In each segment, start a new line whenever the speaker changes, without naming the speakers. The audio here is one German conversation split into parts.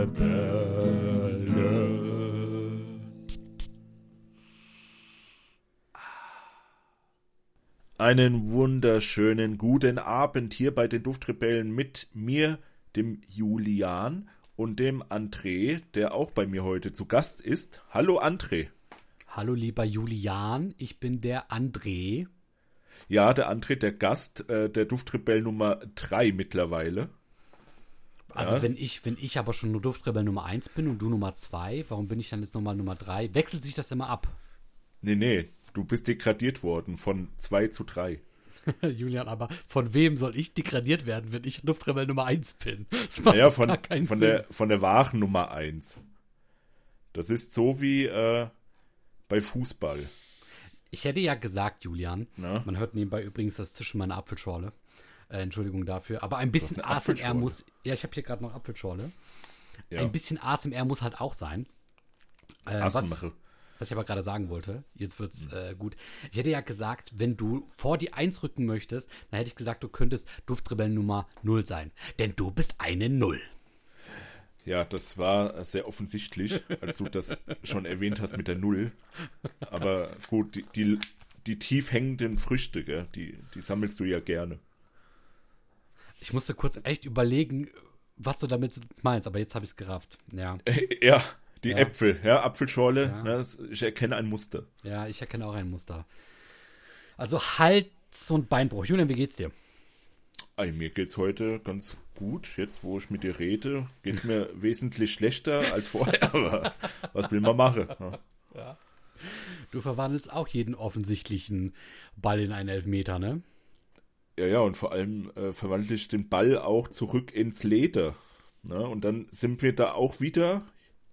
Duftrebelle. Einen wunderschönen guten Abend hier bei den Duftrebellen mit mir, dem Julian und dem André, der auch bei mir heute zu Gast ist. Hallo André.
Hallo lieber Julian, ich bin der André.
Ja, der André, der Gast äh, der Duftrebell Nummer 3 mittlerweile.
Also
Ja.
wenn ich, wenn ich aber schon nur Duftrebell Nummer 1 bin und du Nummer 2, warum bin ich dann jetzt nochmal Nummer 3? Wechselt sich das immer ab?
Nee, nee, du bist degradiert worden von 2 zu 3.
Julian, aber von wem soll ich degradiert werden, wenn ich Duftrebell Nummer 1 bin? Das macht
Naja, von,
gar keinen
von,
Sinn.
der, von der wahren Nummer 1. Das ist so wie äh, bei Fußball.
Ich hätte ja gesagt, Julian,
Na?
man hört nebenbei übrigens das Zischen meiner Apfelschorle. Äh, Entschuldigung dafür. Aber ein bisschen ASMR muss. Ja, ich habe hier gerade noch Apfelschorle.
Ja.
Ein bisschen ASMR muss halt auch sein. Äh, was, was ich aber gerade sagen wollte, jetzt wird's äh, gut. Ich hätte ja gesagt, wenn du vor die 1 rücken möchtest, dann hätte ich gesagt, du könntest Duftrebellen Nummer 0 sein. Denn du bist eine Null.
Ja, das war sehr offensichtlich, als du das schon erwähnt hast mit der Null. Aber gut, die, die, die tief hängenden Früchte, gell, die, die sammelst du ja gerne.
Ich musste kurz echt überlegen, was du damit meinst, aber jetzt habe ich es gerafft. Ja.
Ja, die
Ja.
Äpfel, ja, Apfelschorle,
Ja.
ne, ich erkenne ein Muster.
Ja, ich erkenne auch ein Muster. Also Hals- und Beinbruch. Julian, wie geht's dir?
Ey, mir geht's heute ganz gut. Jetzt, wo ich mit dir rede, geht's mir wesentlich schlechter als vorher. Aber was will man machen? ne?
Du verwandelst auch jeden offensichtlichen Ball in einen Elfmeter, ne?
Ja, ja, und vor allem äh, verwandle ich den Ball auch zurück ins Leder. Ne? Und dann sind wir da auch wieder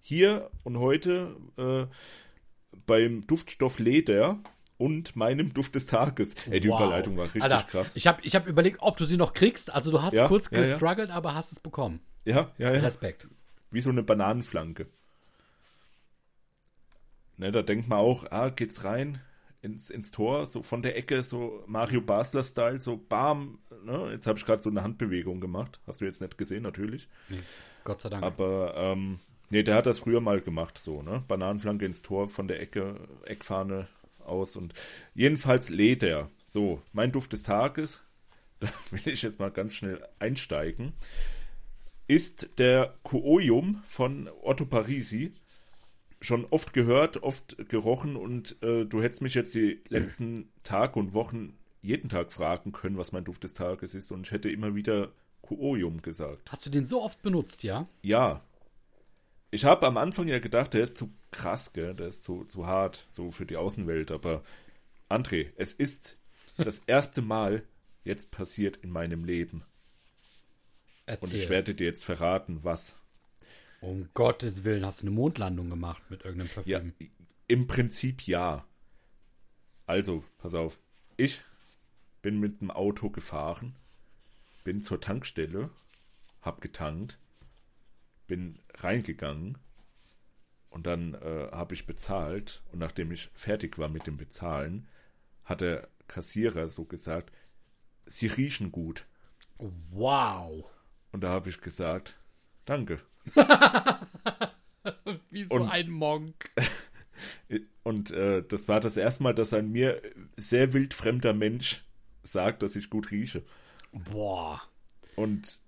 hier und heute äh, beim Duftstoff Leder und meinem Duft des Tages. Ey, die
Wow.
Überleitung war richtig
Alter,
krass.
Ich habe ich hab überlegt, ob du sie noch kriegst. Also du hast
Ja,
kurz
ja, ja.
gestruggelt, aber hast es bekommen.
ja, ja, ja.
Respekt.
Wie so eine Bananenflanke. Ne, da denkt man auch, ah, geht's rein ins, ins Tor, so von der Ecke, so Mario Basler-Style, so bam. Ne? Jetzt habe ich gerade so eine Handbewegung gemacht. Hast du jetzt nicht gesehen, natürlich.
Nee, Gott sei Dank.
Aber, ähm, nee, der hat das früher mal gemacht, so, ne? Bananenflanke ins Tor von der Ecke, Eckfahne aus und jedenfalls Leder. So, mein Duft des Tages, da will ich jetzt mal ganz schnell einsteigen, ist der Koojum von Otto Parisi. Schon oft gehört, oft gerochen und äh, du hättest mich jetzt die letzten Tage und Wochen jeden Tag fragen können, was mein Duft des Tages ist und ich hätte immer wieder Koojum gesagt.
Hast du den so oft benutzt, ja?
Ja. Ich habe am Anfang ja gedacht, der ist zu krass, gell? der ist zu, zu hart, so für die Außenwelt. Aber André, es ist das erste Mal jetzt passiert in meinem Leben. Und
Erzähl.
ich werde dir jetzt verraten, was.
Um Gottes Willen, hast du eine Mondlandung gemacht mit irgendeinem Parfüm?
Ja, im Prinzip ja. Also, pass auf. Ich bin mit dem Auto gefahren, bin zur Tankstelle, hab getankt, bin reingegangen und dann äh, habe ich bezahlt und nachdem ich fertig war mit dem Bezahlen, hat der Kassierer so gesagt, Sie riechen gut.
Wow.
Und da habe ich gesagt, danke.
Wie so
Und-
ein Monk.
Und äh, das war das erste Mal, dass ein mir sehr wildfremder Mensch sagt, dass ich gut rieche.
Boah.
Und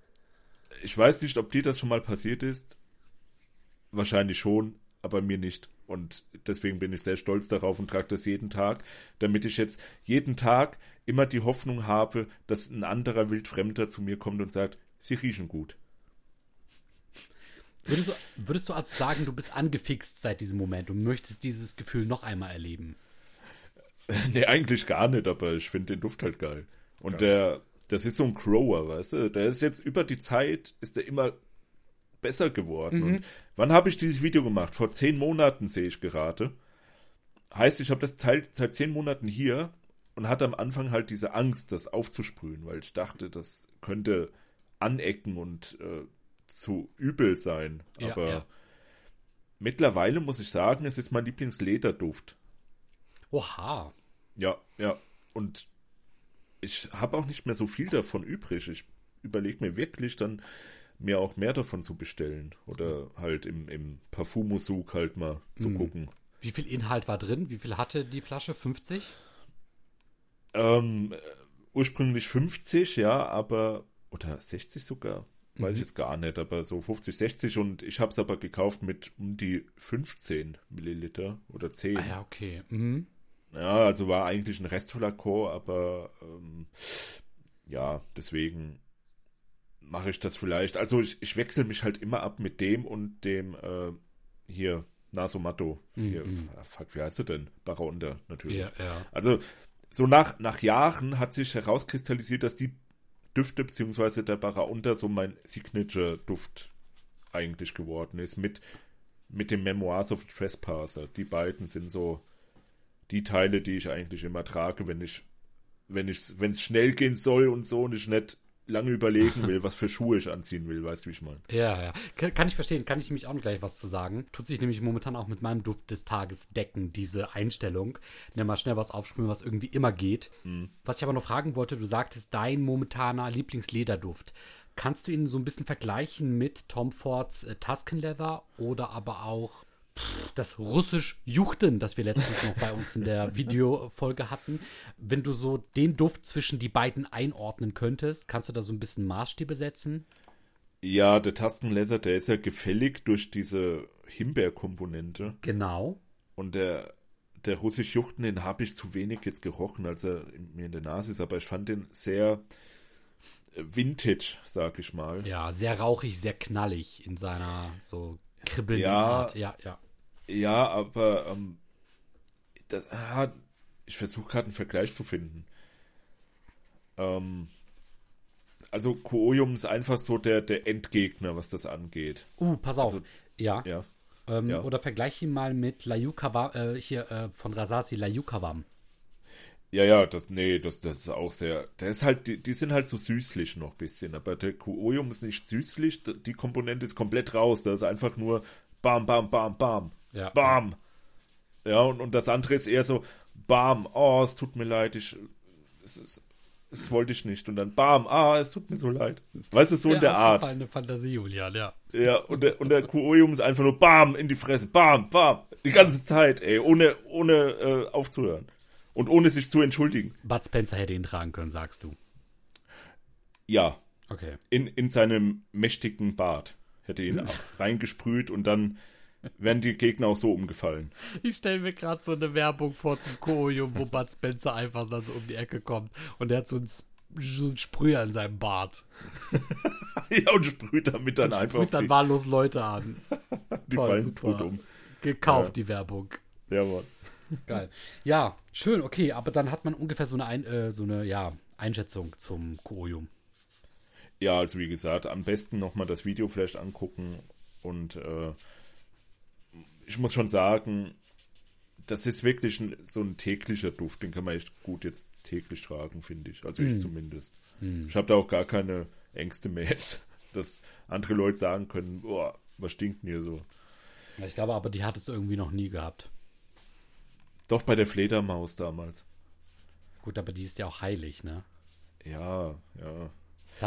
ich weiß nicht, ob dir das schon mal passiert ist. Wahrscheinlich schon, aber mir nicht. Und deswegen bin ich sehr stolz darauf und trage das jeden Tag, damit ich jetzt jeden Tag immer die Hoffnung habe, dass ein anderer Wildfremder zu mir kommt und sagt, sie riechen gut.
Würdest du, würdest du also sagen, du bist angefixt seit diesem Moment und möchtest dieses Gefühl noch einmal erleben?
nee, eigentlich gar nicht, aber ich finde den Duft halt geil. Und der, das ist so ein Grower, weißt du? Der ist jetzt über die Zeit, ist der immer besser geworden. Und wann habe ich dieses Video gemacht? Vor zehn Monaten sehe ich gerade. Heißt, ich habe das Teil seit zehn Monaten hier und hatte am Anfang halt diese Angst, das aufzusprühen, weil ich dachte, das könnte anecken und äh, zu übel sein.
Ja,
Aber
ja.
mittlerweile muss ich sagen, es ist mein Lieblingslederduft.
Oha.
Ja, ja. Und ich habe auch nicht mehr so viel davon übrig. Ich überlege mir wirklich dann mir auch mehr davon zu bestellen. Oder halt im, im Parfumosug halt mal zu
Mhm.
gucken.
Wie viel Inhalt war drin? Wie viel hatte die Flasche? 50?
Ähm, äh, ursprünglich 50, ja, aber, oder 60 sogar, weiß ich jetzt gar nicht, aber so 50, 60 und ich habe es aber gekauft mit um die 15 Milliliter oder 10.
Ah ja, okay. Mhm.
Ja, also war eigentlich ein Restflakon, aber ähm, ja, deswegen mache ich das vielleicht. Also ich, ich wechsle mich halt immer ab mit dem und dem äh, hier Nasomatto. Hier,
Mhm.
fuck, wie heißt er denn? Barraunter, natürlich.
Ja, ja.
Also so nach, nach Jahren hat sich herauskristallisiert, dass die Düfte beziehungsweise der Barraunter so mein Signature-Duft eigentlich geworden ist mit, mit dem Memoirs of Trespasser. Die beiden sind so die Teile, die ich eigentlich immer trage, wenn ich wenn ich wenn es schnell gehen soll und so und ich nicht lange überlegen will, was für Schuhe ich anziehen will, weißt du, wie ich meine?
Ja, ja. Kann, kann ich verstehen. Kann ich nämlich auch noch gleich was zu sagen. Tut sich nämlich momentan auch mit meinem Duft des Tages decken, diese Einstellung. Nimm mal schnell was aufsprühen, was irgendwie immer geht. Was ich aber noch fragen wollte, du sagtest, dein momentaner Lieblingslederduft. Kannst du ihn so ein bisschen vergleichen mit Tom Fords äh, Tuscan Leather oder aber auch das russisch Juchten, das wir letztens noch bei uns in der Videofolge hatten. Wenn du so den Duft zwischen die beiden einordnen könntest, kannst du da so ein bisschen Maßstäbe setzen?
Ja, der Tastenleather, der ist ja gefällig durch diese Himbeerkomponente.
Genau.
Und der, der russisch Juchten, den habe ich zu wenig jetzt gerochen, als er mir in der Nase ist, aber ich fand den sehr äh, vintage, sag ich mal.
Ja, sehr rauchig, sehr knallig in seiner so kribbelnden
Ja.
Art. Ja, ja.
Ja, aber ähm, das, ah, ich versuche gerade einen Vergleich zu finden. Ähm, also Koolium ist einfach so der, der Endgegner, was das angeht.
Uh, pass auf.
Also,
ja.
Ja.
Ähm,
ja.
Oder vergleich ihn mal mit Layukawa, äh, hier äh, von Rasasi Layukavam.
Ja, ja, das, nee, das, das ist auch sehr, der ist halt, die, die sind halt so süßlich noch ein bisschen, aber der Kuoium ist nicht süßlich, die Komponente ist komplett raus, da ist einfach nur bam, bam, bam, bam,
Ja.
bam. Ja, und, und das andere ist eher so bam, oh, es tut mir leid, ich, es, es, es wollte ich nicht, und dann bam, ah, es tut mir so leid. Weißt du, so in der Art.
Eine Fantasie, Julian, ja.
Ja, und der, und der Kuoium ist einfach nur bam, in die Fresse, bam, bam, die ganze Zeit, ey, ohne, ohne äh, aufzuhören. Und ohne sich zu entschuldigen.
Bud Spencer hätte ihn tragen können, sagst du.
Ja,
Okay.
in, in seinem mächtigen Bart. Hätte ihn auch reingesprüht und dann wären die Gegner auch so umgefallen.
Ich stelle mir gerade so eine Werbung vor zum Koium, wo Bud Spencer einfach dann so um die Ecke kommt und er hat so einen, so einen Sprüher in seinem Bart.
ja, und sprüht damit dann
Und
einfach
sprüht dann wahllos Leute an.
die
toll,
fallen
super.
tot um.
Gekauft,
Ja.
die Werbung.
Ja, Mann.
Geil. Ja, schön, okay, aber dann hat man ungefähr so eine, Ein äh, so eine ja, Einschätzung zum Koium.
Ja, also wie gesagt, am besten nochmal das Video vielleicht angucken und äh, ich muss schon sagen, das ist wirklich ein, so ein täglicher Duft, den kann man echt gut jetzt täglich tragen, finde ich. Also ich
Mm.
zumindest. Ich habe da auch gar keine Ängste mehr jetzt, dass andere Leute sagen können, boah, was stinkt denn hier so?
Ich glaube aber, die hattest du irgendwie noch nie gehabt.
Doch bei der Fledermaus damals.
Gut, aber die ist ja auch heilig, ne?
Ja, ja.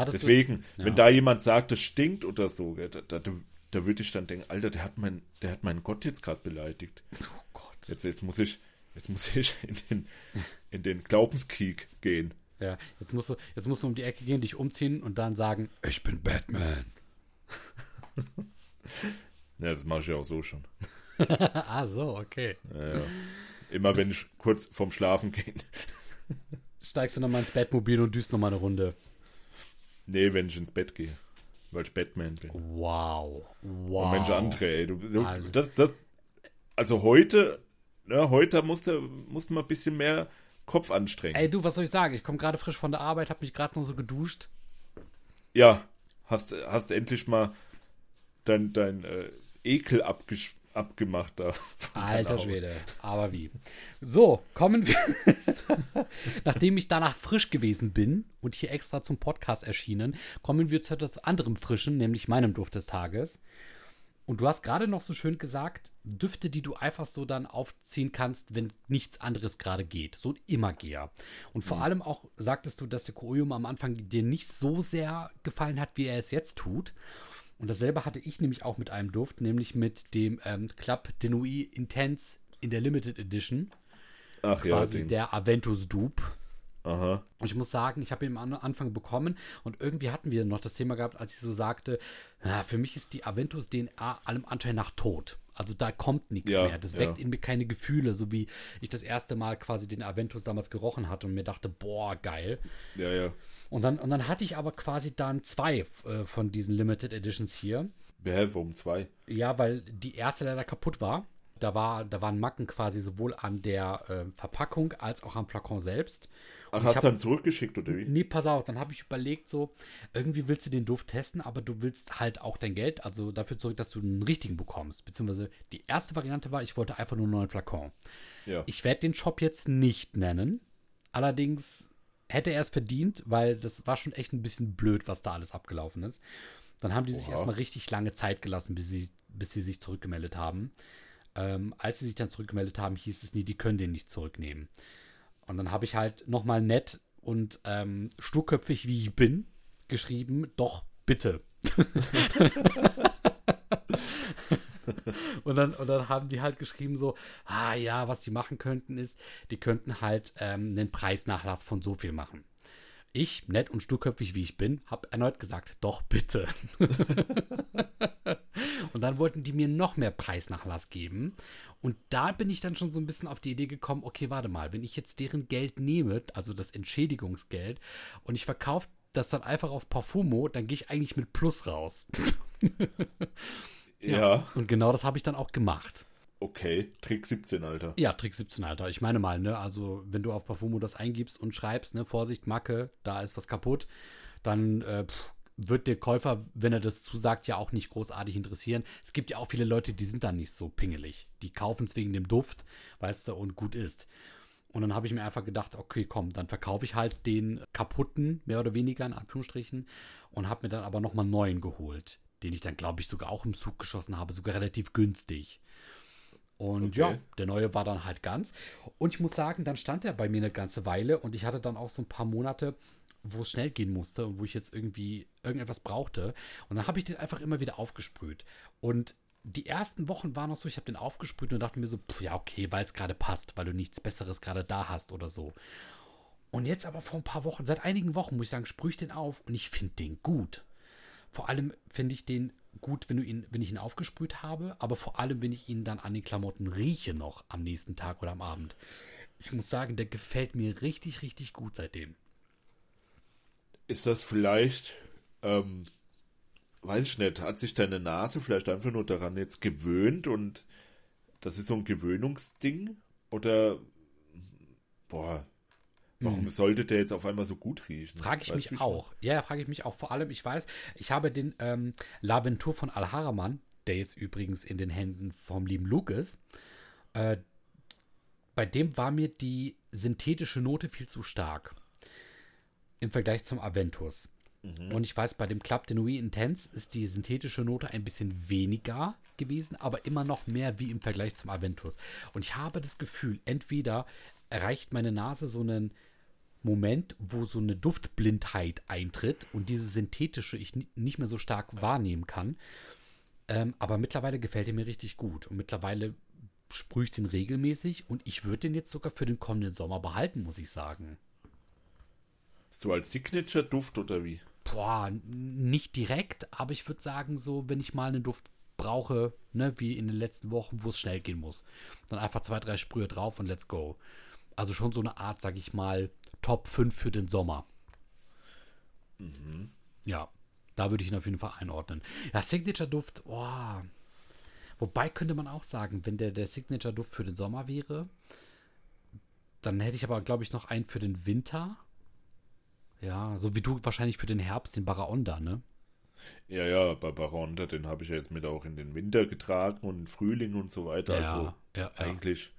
Deswegen,
ja.
wenn da jemand sagt, das stinkt oder so, da, da, da würde ich dann denken, Alter, der hat, mein, der hat meinen Gott jetzt gerade beleidigt.
Oh Gott.
Jetzt, jetzt muss ich, jetzt muss ich in den, in den Glaubenskrieg gehen.
Ja, jetzt musst, du, jetzt musst du um die Ecke gehen, dich umziehen und dann sagen, ich bin Batman.
Ja, das mache ich ja auch so schon.
ah, so, okay.
Ja, ja. Immer wenn ich kurz vorm Schlafen gehe.
Steigst du nochmal ins Bettmobil und düst nochmal eine Runde.
Nee, wenn ich ins Bett gehe. Weil ich Batman bin.
Wow. Wow.
Oh Mensch, André, ey, du, du,
Alter.
das, das, also heute, ne, heute musste, musste man ein bisschen mehr Kopf anstrengen.
Ey, du, was soll ich sagen? Ich komme gerade frisch von der Arbeit, habe mich gerade noch so geduscht.
Ja, hast, hast endlich mal dein, dein äh, Ekel abgesch abgemacht da.
Alter. Schwede, aber wie. So, kommen wir. Nachdem ich danach frisch gewesen bin und hier extra zum Podcast erschienen, kommen wir zu etwas anderem Frischen, nämlich meinem Duft des Tages. Und du hast gerade noch so schön gesagt, Düfte, die du einfach so dann aufziehen kannst, wenn nichts anderes gerade geht. So ein Immergeher. Und vor allem auch sagtest du, dass der Koium am Anfang dir nicht so sehr gefallen hat, wie er es jetzt tut. Und dasselbe hatte ich nämlich auch mit einem Duft, nämlich mit dem ähm, Club de Nuit Intense in der Limited Edition.
Ach
quasi
ja, den.
der Aventus Dupe.
Aha.
Und ich muss sagen, ich habe ihn am Anfang bekommen und irgendwie hatten wir noch das Thema gehabt, als ich so sagte, na, für mich ist die Aventus DNA allem Anschein nach tot. Also da kommt nichts
Ja,
mehr. Das
ja.
weckt in mir keine Gefühle, so wie ich das erste Mal quasi den Aventus damals gerochen hatte und mir dachte, boah, geil.
Ja, ja.
Und dann, und dann hatte ich aber quasi dann zwei äh, von diesen Limited Editions hier.
Hä, warum zwei?
Ja, weil die erste leider kaputt war. Da, war, da waren Macken quasi sowohl an der äh, Verpackung als auch am Flakon selbst.
Ach,
Und ich
hast
hab-
du dann zurückgeschickt oder wie?
Nee, pass auf, dann habe ich überlegt, so, irgendwie willst du den Duft testen, aber du willst halt auch dein Geld, also dafür zurück, dass du einen richtigen bekommst. Beziehungsweise die erste Variante war, ich wollte einfach nur einen neuen Flakon.
Ja.
Ich werde den Shop jetzt nicht nennen. Allerdings hätte er es verdient, weil das war schon echt ein bisschen blöd, was da alles abgelaufen ist. Dann haben die sich
Oha.
erstmal richtig lange Zeit gelassen, bis sie, bis sie sich zurückgemeldet haben. Ähm, als sie sich dann zurückgemeldet haben, hieß es nie, die können den nicht zurücknehmen. Und dann habe ich halt nochmal nett und ähm, sturköpfig, wie ich bin, geschrieben, doch, bitte. und, dann, und dann haben die halt geschrieben so, ah ja, was die machen könnten ist, die könnten halt ähm, einen Preisnachlass von so viel machen. Ich, nett und sturköpfig wie ich bin, habe erneut gesagt, doch bitte. und dann wollten die mir noch mehr Preisnachlass geben. Und da bin ich dann schon so ein bisschen auf die Idee gekommen, okay, warte mal, wenn ich jetzt deren Geld nehme, also das Entschädigungsgeld, und ich verkaufe das dann einfach auf Parfumo, dann gehe ich eigentlich mit Plus raus.
Ja.
Und genau das habe ich dann auch gemacht.
Okay. Trick 17, Alter.
Ja, Trick 17, Alter. Ich meine mal, ne, also wenn du auf Parfumo das eingibst und schreibst, ne, Vorsicht, Macke, da ist was kaputt, dann äh, pff, wird der Käufer, wenn er das zusagt, ja auch nicht großartig interessieren. Es gibt ja auch viele Leute, die sind da nicht so pingelig. Die kaufen es wegen dem Duft, weißt du, und gut ist. Und dann habe ich mir einfach gedacht, okay, komm, dann verkaufe ich halt den kaputten, mehr oder weniger in Anführungsstrichen, und habe mir dann aber nochmal einen neuen geholt, den ich dann, glaube ich, sogar auch im Zug geschossen habe, sogar relativ günstig. Und
Okay.
ja, der neue war dann halt ganz. Und ich muss sagen, dann stand er bei mir eine ganze Weile und ich hatte dann auch so ein paar Monate, wo es schnell gehen musste und wo ich jetzt irgendwie irgendetwas brauchte. Und dann habe ich den einfach immer wieder aufgesprüht. Und die ersten Wochen waren noch so, ich habe den aufgesprüht und dachte mir so, pf, ja, okay, weil es gerade passt, weil du nichts Besseres gerade da hast oder so. Und jetzt aber vor ein paar Wochen, seit einigen Wochen, muss ich sagen, sprühe ich den auf und ich finde den gut. Vor allem finde ich den gut, wenn, du ihn, wenn ich ihn aufgesprüht habe, aber vor allem, wenn ich ihn dann an den Klamotten rieche noch am nächsten Tag oder am Abend. Ich muss sagen, der gefällt mir richtig, richtig gut seitdem.
Ist das vielleicht, ähm, weiß ich nicht, hat sich deine Nase vielleicht einfach nur daran jetzt gewöhnt und das ist so ein Gewöhnungsding? Oder, boah, warum sollte der jetzt auf einmal so gut riechen?
Frage ich
Weißt
mich auch. Ja, frage ich mich auch. Vor allem, ich weiß, ich habe den ähm, Laventur von Al-Haraman, der jetzt übrigens in den Händen vom lieben Luke ist, äh, bei dem war mir die synthetische Note viel zu stark. Im Vergleich zum Aventus. Und ich weiß, bei dem Club de Nuit Intense ist die synthetische Note ein bisschen weniger gewesen, aber immer noch mehr wie im Vergleich zum Aventus. Und ich habe das Gefühl, entweder erreicht meine Nase so einen Moment, wo so eine Duftblindheit eintritt und diese synthetische ich ni- nicht mehr so stark wahrnehmen kann. Ähm, aber mittlerweile gefällt er mir richtig gut. Und mittlerweile sprühe ich den regelmäßig und ich würde den jetzt sogar für den kommenden Sommer behalten, muss ich sagen.
Hast du als Signature-Duft oder wie?
Boah, nicht direkt, aber ich würde sagen, so, wenn ich mal einen Duft brauche, ne, wie in den letzten Wochen, wo es schnell gehen muss, dann einfach zwei, drei Sprühe drauf und let's go. Also schon so eine Art, sag ich mal, Top 5 für den Sommer. Ja, da würde ich ihn auf jeden Fall einordnen. Ja, Signature-Duft, boah. Wobei könnte man auch sagen, wenn der, der Signature-Duft für den Sommer wäre, dann hätte ich aber, glaube ich, noch einen für den Winter. Ja, so wie du wahrscheinlich für den Herbst, den Baraonda, ne?
Ja, ja, bei Baronda, den habe ich ja jetzt mit auch in den Winter getragen und im Frühling und so weiter.
Ja,
also
ja.
eigentlich,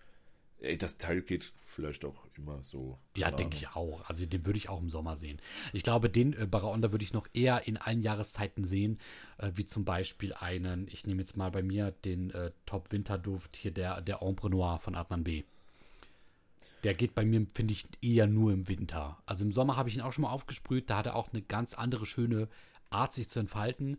ey, das Teil geht vielleicht auch immer so.
Ja, denke
Ahnung.
ich auch. Also den würde ich auch im Sommer sehen. Ich glaube, den äh, Baraonda würde ich noch eher in allen Jahreszeiten sehen, äh, wie zum Beispiel einen, ich nehme jetzt mal bei mir den äh, Top-Winterduft hier, der, der Ombre Noir von Adnan B. Der geht bei mir, finde ich, eher nur im Winter. Also im Sommer habe ich ihn auch schon mal aufgesprüht. Da hat er auch eine ganz andere schöne Art, sich zu entfalten.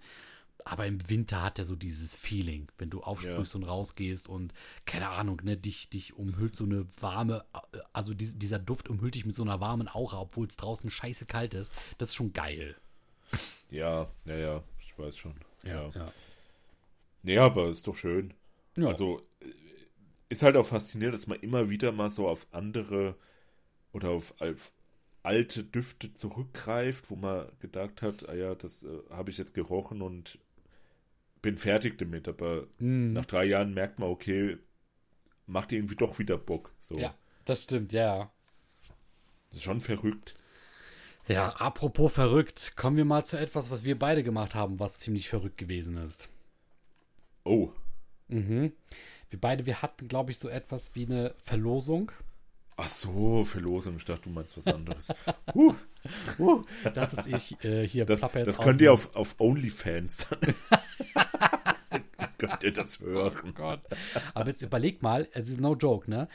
Aber im Winter hat er so dieses Feeling, wenn du aufsprühst ja. und rausgehst und keine Ahnung, ne, dich, dich umhüllt so eine warme, also die, dieser Duft umhüllt dich mit so einer warmen Aura, obwohl es draußen scheiße kalt ist. Das ist schon geil.
Ja, ja, ja, ich weiß schon.
Ja, ja. ja.
Nee, aber ist doch schön. Ja. Also ist halt auch faszinierend, dass man immer wieder mal so auf andere oder auf, auf alte Düfte zurückgreift, wo man gedacht hat, ah ja, das äh, habe ich jetzt gerochen und bin fertig damit. Aber mm. nach drei Jahren merkt man, okay, macht irgendwie doch wieder Bock. So.
Ja, das stimmt, ja.
Das ist schon verrückt.
Ja, apropos verrückt, kommen wir mal zu etwas, was wir beide gemacht haben, was ziemlich verrückt gewesen ist.
Oh.
Mhm. Wir beide, wir hatten, glaube ich, so etwas wie eine Verlosung.
Ach so, Verlosung. Ich dachte, du meinst was anderes. uh.
Uh, da ist ich äh, hier
Das, das könnt ihr auf, auf OnlyFans könnt ihr das hören. Oh
Gott. Aber jetzt überleg mal, es ist no joke, ne?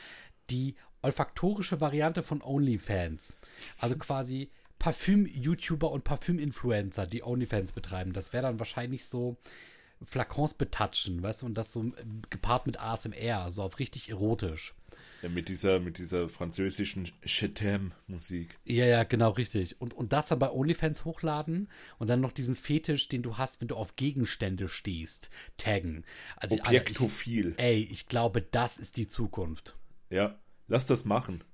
Die olfaktorische Variante von OnlyFans. Also quasi Parfüm-YouTuber und Parfüm-Influencer, die OnlyFans betreiben. Das wäre dann wahrscheinlich so Flakons betatschen, weißt du, und das so äh, gepaart mit ASMR, so auf richtig erotisch.
Ja, mit dieser, mit dieser französischen Chetem-Musik.
Ja, ja, genau, richtig. Und, und das dann bei OnlyFans hochladen und dann noch diesen Fetisch, den du hast, wenn du auf Gegenstände stehst, taggen.
Also, Objektophil.
Ich, ey, ich glaube, das ist die Zukunft.
Ja, lass das machen.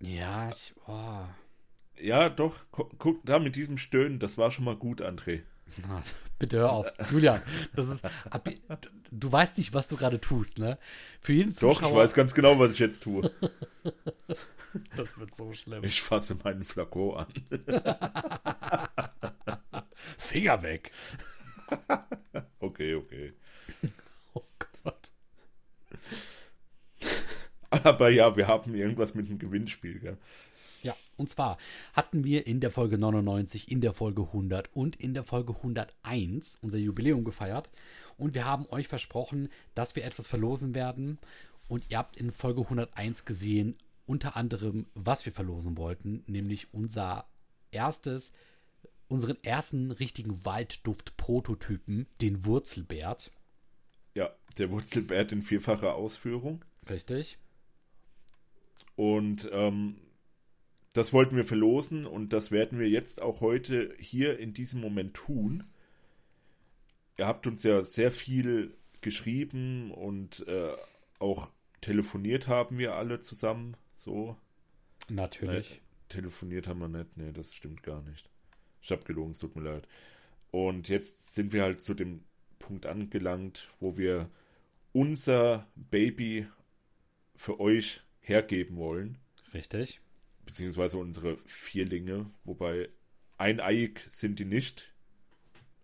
Ja, ich, oh.
Ja, doch, guck da mit diesem Stöhnen, das war schon mal gut, André.
Bitte hör auf. Julian, das ist. Du weißt nicht, was du gerade tust, ne? Für jeden
Zuschauer. Doch, ich weiß ganz genau, was ich jetzt tue.
das wird so schlimm.
Ich fasse meinen Flakon an.
Finger weg.
okay, okay.
Oh Gott.
Aber ja, wir haben irgendwas mit dem Gewinnspiel, gell?
Und zwar hatten wir in der Folge 99, in der Folge 100 und in der Folge 101 unser Jubiläum gefeiert. Und wir haben euch versprochen, dass wir etwas verlosen werden. Und ihr habt in Folge 101 gesehen, unter anderem, was wir verlosen wollten, nämlich unser erstes, unseren ersten richtigen Waldduft-Prototypen, den Wurzelbärt.
Ja, der Wurzelbärt in vierfacher Ausführung.
Richtig.
Und ähm, das wollten wir verlosen und das werden wir jetzt auch heute hier in diesem Moment tun. Ihr habt uns ja sehr viel geschrieben und äh, auch telefoniert haben wir alle zusammen. So.
Natürlich.
Nein, telefoniert haben wir nicht. Nee, das stimmt gar nicht. Ich hab gelogen, es tut mir leid. Und jetzt sind wir halt zu dem Punkt angelangt, wo wir unser Baby für euch hergeben wollen.
Richtig
beziehungsweise unsere Vierlinge, wobei eineiig sind die nicht,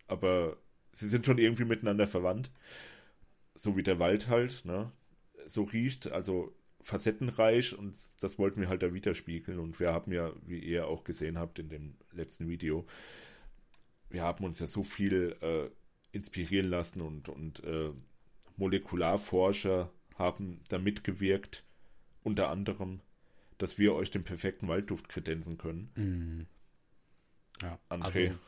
aber sie sind schon irgendwie miteinander verwandt. So wie der Wald halt, ne? So riecht, also facettenreich und das wollten wir halt da widerspiegeln und wir haben ja, wie ihr auch gesehen habt in dem letzten Video, wir haben uns ja so viel äh, inspirieren lassen und, und äh, Molekularforscher haben da mitgewirkt, unter anderem dass wir euch den perfekten Waldduft kredenzen können.
Mm. Ja,
André. Also,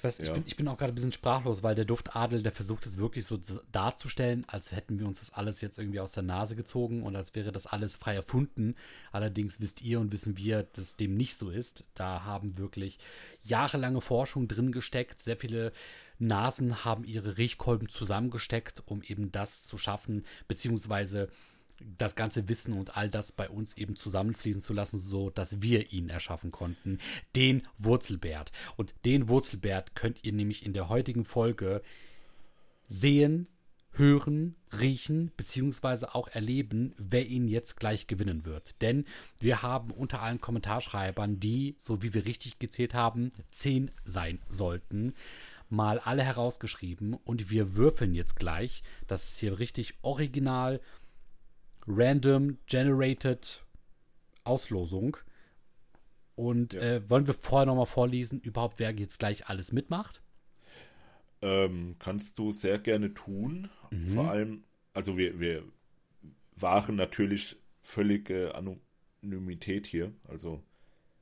ich weiß, ja. ich, bin, ich bin auch gerade ein bisschen sprachlos, weil der Duftadel, der versucht es wirklich so darzustellen, als hätten wir uns das alles jetzt irgendwie aus der Nase gezogen und als wäre das alles frei erfunden. Allerdings wisst ihr und wissen wir, dass dem nicht so ist. Da haben wirklich jahrelange Forschung drin gesteckt. Sehr viele Nasen haben ihre Riechkolben zusammengesteckt, um eben das zu schaffen, beziehungsweise das ganze Wissen und all das bei uns eben zusammenfließen zu lassen, so dass wir ihn erschaffen konnten. Den Wurzelbärt. Und den Wurzelbärt könnt ihr nämlich in der heutigen Folge sehen, hören, riechen, beziehungsweise auch erleben, wer ihn jetzt gleich gewinnen wird. Denn wir haben unter allen Kommentarschreibern, die, so wie wir richtig gezählt haben, zehn sein sollten, mal alle herausgeschrieben und wir würfeln jetzt gleich. Das ist hier richtig original Random Generated Auslosung. Und ja. äh, wollen wir vorher nochmal vorlesen, überhaupt wer jetzt gleich alles mitmacht?
Ähm, kannst du sehr gerne tun. Mhm. Vor allem, also wir, wir wahren natürlich völlige Anonymität hier. Also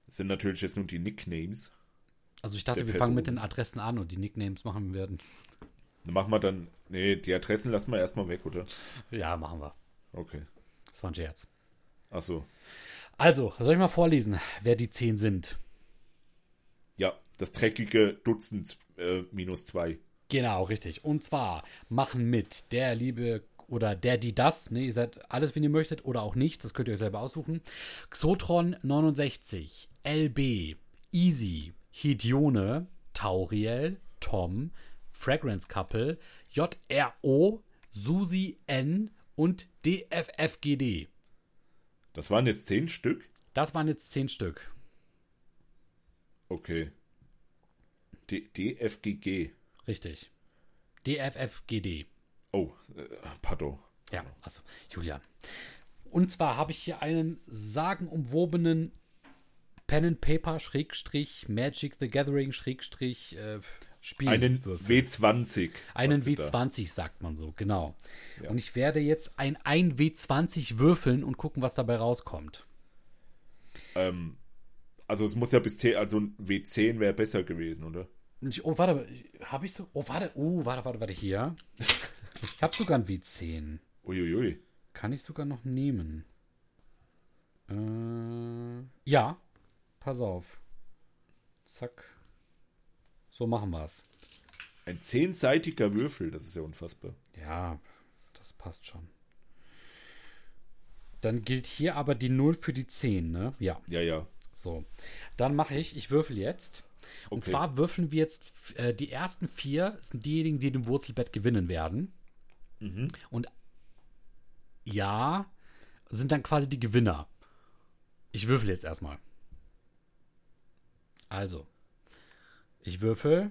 es sind natürlich jetzt nur die Nicknames.
Also ich dachte, wir fangen mit
Person.
den Adressen an und die Nicknames machen wir werden.
Dann machen wir dann. Nee, die Adressen lassen wir erstmal weg, oder?
Ja, machen wir.
Okay.
Das war ein Scherz.
Achso.
Also, soll ich mal vorlesen, wer die zehn sind?
Ja, das dreckige Dutzend äh, minus zwei.
Genau, richtig. Und zwar machen mit der liebe oder der, die das, ne, ihr seid alles, wenn ihr möchtet, oder auch nicht, das könnt ihr euch selber aussuchen. Xotron 69, LB, Easy, Hidione, Tauriel, Tom, Fragrance Couple, JRO, Susi N und DFFGD.
Das waren jetzt zehn Stück?
Das waren jetzt zehn Stück.
Okay. D DFGG.
Richtig. DFFGD.
Oh, äh, pardon.
Ja, also Julian. Und zwar habe ich hier einen sagenumwobenen Pen and Paper Schrägstrich Magic the Gathering Schrägstrich äh, Spiel.
Einen W20.
einen
hast du da.
W20 sagt man so, genau.
Ja.
Und ich werde jetzt ein, ein W20 würfeln und gucken, was dabei rauskommt.
Ähm, also es muss ja bis T, also ein W10 wäre besser gewesen, oder?
Ich, oh, warte, habe ich so. Oh, warte, oh, warte, warte, warte, hier. Ich habe sogar ein W10.
Uiuiui.
Kann ich sogar noch nehmen. Äh, ja, pass auf. Zack. So machen wir's.
Ein zehnseitiger Würfel, das ist ja unfassbar.
Ja, das passt schon. Dann gilt hier aber die 0 für die 10, ne? Ja,
Ja, ja.
so. Dann mache ich, ich würfel jetzt. Und
Okay.
zwar würfeln wir jetzt äh, die ersten vier, sind diejenigen, die dem Wurzelbett gewinnen werden.
Mhm.
Und ja, sind dann quasi die Gewinner. Ich würfel jetzt erstmal. Also, ich würfel.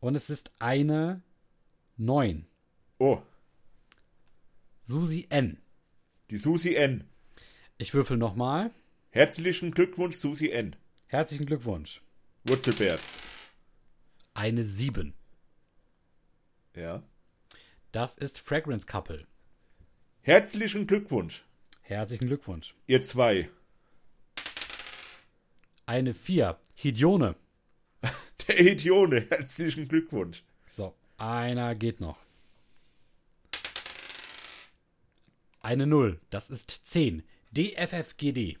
Und es ist eine 9.
Oh,
Susi N.
die Susi N.
Ich würfel nochmal.
Herzlichen Glückwunsch, Susi N.
Herzlichen Glückwunsch.
Wurzelbert.
Eine 7.
Ja.
Das ist Fragrance Couple.
Herzlichen Glückwunsch,
Herzlichen Glückwunsch.
ihr zwei.
Eine 4. Hidione.
Der Idione, herzlichen Glückwunsch.
So, einer geht noch. Eine 0. Das ist 10. DFFGD.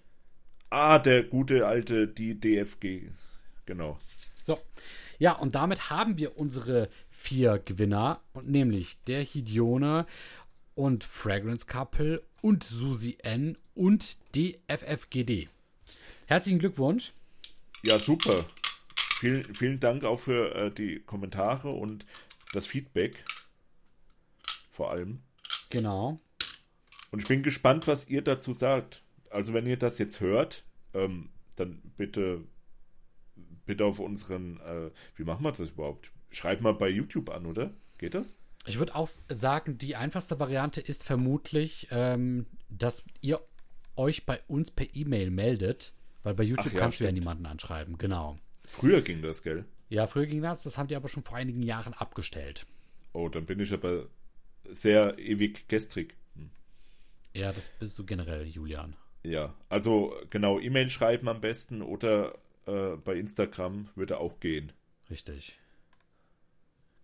Ah, der gute alte, die DFG. Genau.
So. Ja, und damit haben wir unsere vier Gewinner. Und nämlich der Hidione und Fragrance Couple und Susi N und DFFGD. Herzlichen Glückwunsch.
Ja, super. Vielen, vielen Dank auch für äh, die Kommentare und das Feedback. Vor allem.
Genau.
Und ich bin gespannt, was ihr dazu sagt. Also, wenn ihr das jetzt hört, ähm, dann bitte, bitte auf unseren, äh, wie machen wir das überhaupt? Schreibt mal bei YouTube an, oder? Geht das?
Ich würde auch sagen, die einfachste Variante ist vermutlich, ähm, dass ihr euch bei uns per E-Mail meldet, weil bei YouTube
Ach ja,
kannst du ja niemanden anschreiben. Genau.
Früher ging das, gell?
Ja, früher ging das, das haben die aber schon vor einigen Jahren abgestellt.
Oh, dann bin ich aber sehr ewig gestrig. Hm.
Ja, das bist du generell, Julian.
Ja, also genau, E-Mail schreiben am besten oder äh, bei Instagram würde auch gehen.
Richtig.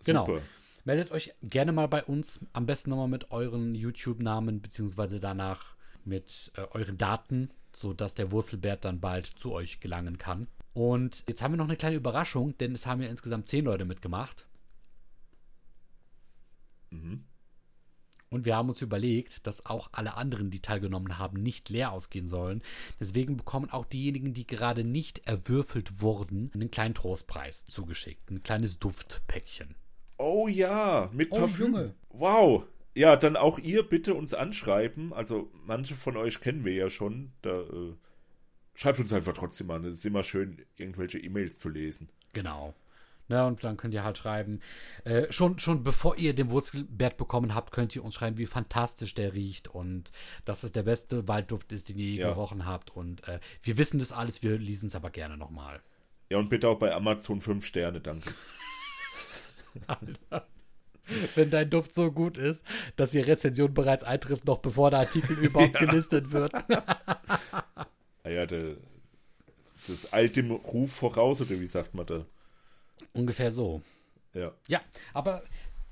Genau.
Super.
Meldet euch gerne mal bei uns, am besten nochmal mit euren YouTube-Namen, beziehungsweise danach mit äh, euren Daten, sodass der Wurzelbert dann bald zu euch gelangen kann. Und jetzt haben wir noch eine kleine Überraschung, denn es haben ja insgesamt zehn Leute mitgemacht.
Mhm.
Und wir haben uns überlegt, dass auch alle anderen, die teilgenommen haben, nicht leer ausgehen sollen. Deswegen bekommen auch diejenigen, die gerade nicht erwürfelt wurden, einen kleinen Trostpreis zugeschickt. Ein kleines Duftpäckchen.
Oh ja, mit
Oh,
Parfüm.
Junge.
Wow. Ja, dann auch ihr bitte uns anschreiben. Also manche von euch kennen wir ja schon. Da äh, schreibt uns einfach trotzdem an. Es ist immer schön, irgendwelche E-Mails zu lesen.
Genau. Na, und dann könnt ihr halt schreiben, äh, schon, schon bevor ihr den Wurzelbert bekommen habt, könnt ihr uns schreiben, wie fantastisch der riecht und dass es der beste Waldduft ist, den ihr je
Ja.
gerochen habt. Und äh, wir wissen das alles, wir lesen es aber gerne nochmal.
Ja, und bitte auch bei Amazon 5 Sterne, danke.
Wenn dein Duft so gut ist, dass die Rezension bereits eintrifft, noch bevor der Artikel überhaupt gelistet wird.
Ah ja, der, das dem Ruf voraus, oder wie sagt man da?
Ungefähr so.
Ja.
Ja, aber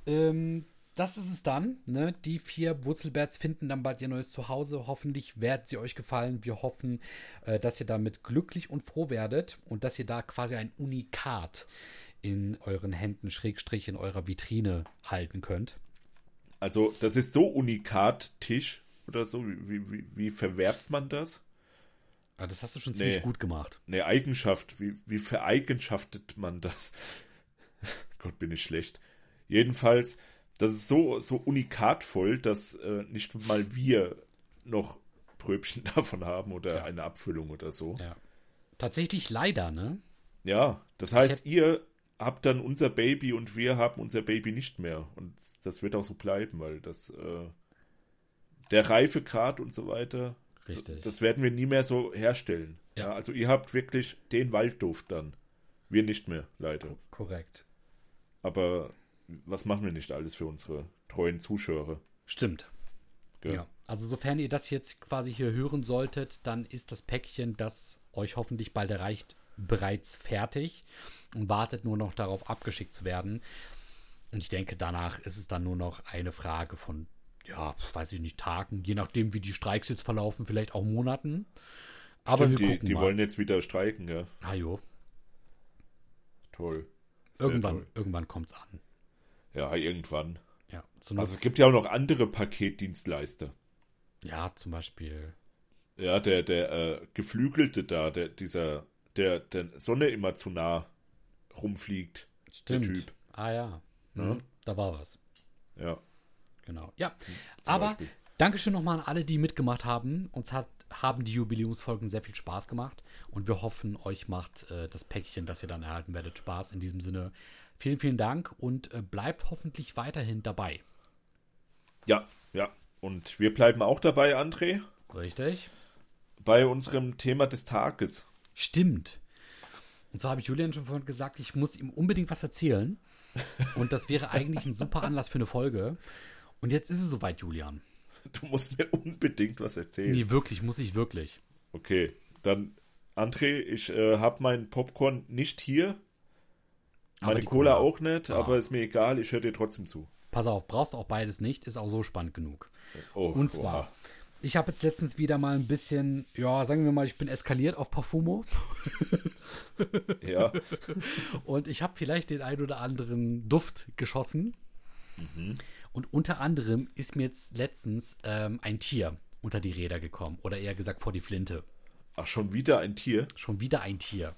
ähm, das ist es dann. Ne? Die vier Wurzelbärts finden dann bald ihr neues Zuhause. Hoffentlich wird sie euch gefallen. Wir hoffen, äh, dass ihr damit glücklich und froh werdet und dass ihr da quasi ein Unikat in euren Händen, Schrägstrich in eurer Vitrine halten könnt.
Also, das ist so Unikat-Tisch oder so. Wie, wie, wie verwerbt man das?
Ah, das hast du schon ziemlich
Nee.
gut gemacht.
Eine Eigenschaft. Wie, wie vereigenschaftet man das? Gott, bin ich schlecht. Jedenfalls, das ist so, so unikatvoll, dass äh, nicht mal wir noch Pröbchen davon haben oder
Ja.
eine Abfüllung oder so.
Ja. Tatsächlich leider, ne?
Ja, das heißt,
hätt-
ihr habt dann unser Baby und wir haben unser Baby nicht mehr. Und das wird auch so bleiben, weil das äh, der Reifegrad und so weiter,
Richtig.
So, das werden wir nie mehr so herstellen.
Ja.
Ja. also ihr habt wirklich den Waldduft dann. Wir nicht mehr, leider.
Korrekt.
Aber was machen wir nicht alles für unsere treuen Zuschauer?
Stimmt.
Gell?
Ja. Also sofern ihr das jetzt quasi hier hören solltet, dann ist das Päckchen, das euch hoffentlich bald erreicht, bereits fertig und wartet nur noch darauf, abgeschickt zu werden. Und ich denke, danach ist es dann nur noch eine Frage von, ja, weiß ich nicht, Tagen, je nachdem, wie die Streiks jetzt verlaufen, vielleicht auch Monaten. Aber
Stimmt,
wir
die,
gucken
die
mal.
wollen jetzt wieder streiken, ja.
ah, jo.
Toll. Sehr
Irgendwann,
toll.
irgendwann kommt es an.
Ja, irgendwann.
Ja,
Also es gibt ja auch noch andere Paketdienstleister.
ja, zum Beispiel.
Ja, der, der äh, Geflügelte da, der, dieser, der der Sonne immer zu nah rumfliegt.
Stimmt.
Typ.
Ah ja.
Ja.
Mhm. Da war was.
Ja.
Genau. Ja.
zum
Aber
Beispiel.
Dankeschön nochmal an alle, die mitgemacht haben. Uns hat, haben die Jubiläumsfolgen sehr viel Spaß gemacht. Und wir hoffen, euch macht äh, das Päckchen, das ihr dann erhalten werdet, Spaß. In diesem Sinne, vielen, vielen Dank und äh, bleibt hoffentlich weiterhin dabei.
Ja, ja. Und wir bleiben auch dabei, André,
Richtig?
bei unserem Thema des Tages.
Stimmt. Und zwar habe ich Julian schon vorhin gesagt, ich muss ihm unbedingt was erzählen. Und das wäre eigentlich ein super Anlass für eine Folge. Und jetzt ist es soweit, Julian.
Du musst mir unbedingt was erzählen.
Nee, wirklich, muss ich wirklich.
Okay, dann, André, ich äh, habe meinen Popcorn nicht hier. Meine Cola,
Cola.
auch nicht,
Ah.
aber ist mir egal, ich höre dir trotzdem zu.
Pass auf, brauchst auch beides nicht, ist auch so spannend genug.
Oh,
Und zwar. Ich habe jetzt letztens wieder mal ein bisschen, ja, sagen wir mal, ich bin eskaliert auf Parfumo
Ja,
und ich habe vielleicht den ein oder anderen Duft geschossen. Und unter anderem ist mir jetzt letztens ähm, ein Tier unter die Räder gekommen oder eher gesagt vor die Flinte.
ach, schon wieder ein Tier.
Schon wieder ein Tier.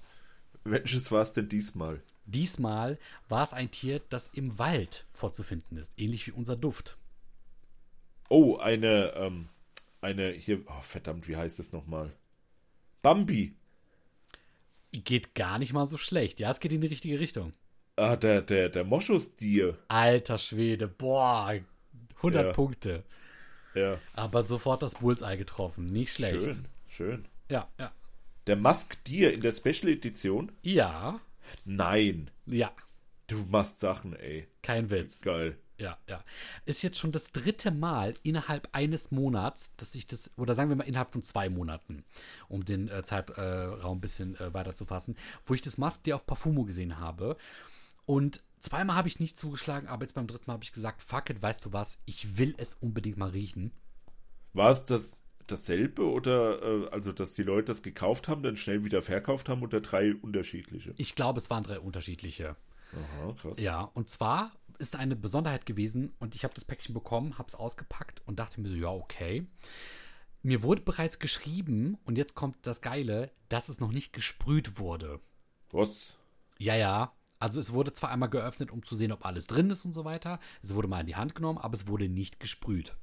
Welches war es denn diesmal?
Diesmal war es ein Tier, das im Wald vorzufinden ist, ähnlich wie unser Duft.
Oh, eine, ähm, eine, hier, oh, verdammt, wie heißt es nochmal? Bambi.
Geht gar nicht mal so schlecht. Ja, es geht in die richtige Richtung.
Ah, der, der, der Moschusstier.
Alter Schwede, boah, 100
Ja.
Punkte.
Ja,
Aber sofort das Bullseye getroffen. Nicht schlecht.
schön, schön.
Ja, ja.
Der Musk Deer in der Special Edition?
Ja,
Nein,
ja.
du machst Sachen, ey.
Kein Witz.
Geil.
Ja, ja. Ist jetzt schon das dritte Mal innerhalb eines Monats, dass ich das, oder sagen wir mal innerhalb von zwei Monaten, um den äh, Zeitraum ein bisschen äh, weiter zu fassen, wo ich das Mask Deer auf Parfumo gesehen habe. Und zweimal habe ich nicht zugeschlagen, aber jetzt beim dritten Mal habe ich gesagt, fuck it, weißt du was, ich will es unbedingt mal riechen.
War es das dasselbe oder äh, also dass die Leute das gekauft haben, dann schnell wieder verkauft haben oder drei unterschiedliche?
Ich glaube, es waren drei unterschiedliche.
Aha, krass.
Ja, und zwar ist eine Besonderheit gewesen und ich habe das Päckchen bekommen, habe es ausgepackt und dachte mir so, ja, okay. Mir wurde bereits geschrieben, und jetzt kommt das Geile, dass es noch nicht gesprüht wurde.
Was?
Ja, ja. Also es wurde zwar einmal geöffnet, um zu sehen, ob alles drin ist und so weiter. Es wurde mal in die Hand genommen, aber es wurde nicht gesprüht.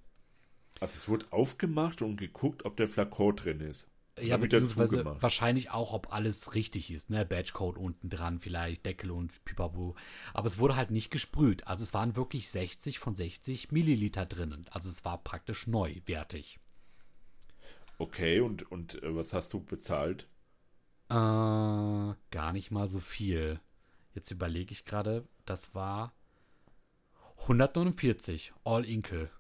Also es wurde aufgemacht und geguckt, ob der Flakon drin ist.
Ja, beziehungsweise wahrscheinlich auch, ob alles richtig ist. Ne? Badgecode unten dran, vielleicht Deckel und Pipapo. Aber es wurde halt nicht gesprüht. Also es waren wirklich 60 von 60 Milliliter drinnen. Also es war praktisch neuwertig.
Okay, und, und äh, was hast du bezahlt?
Äh, gar nicht mal so viel. Jetzt überlege ich gerade, das war 149 All Inkle.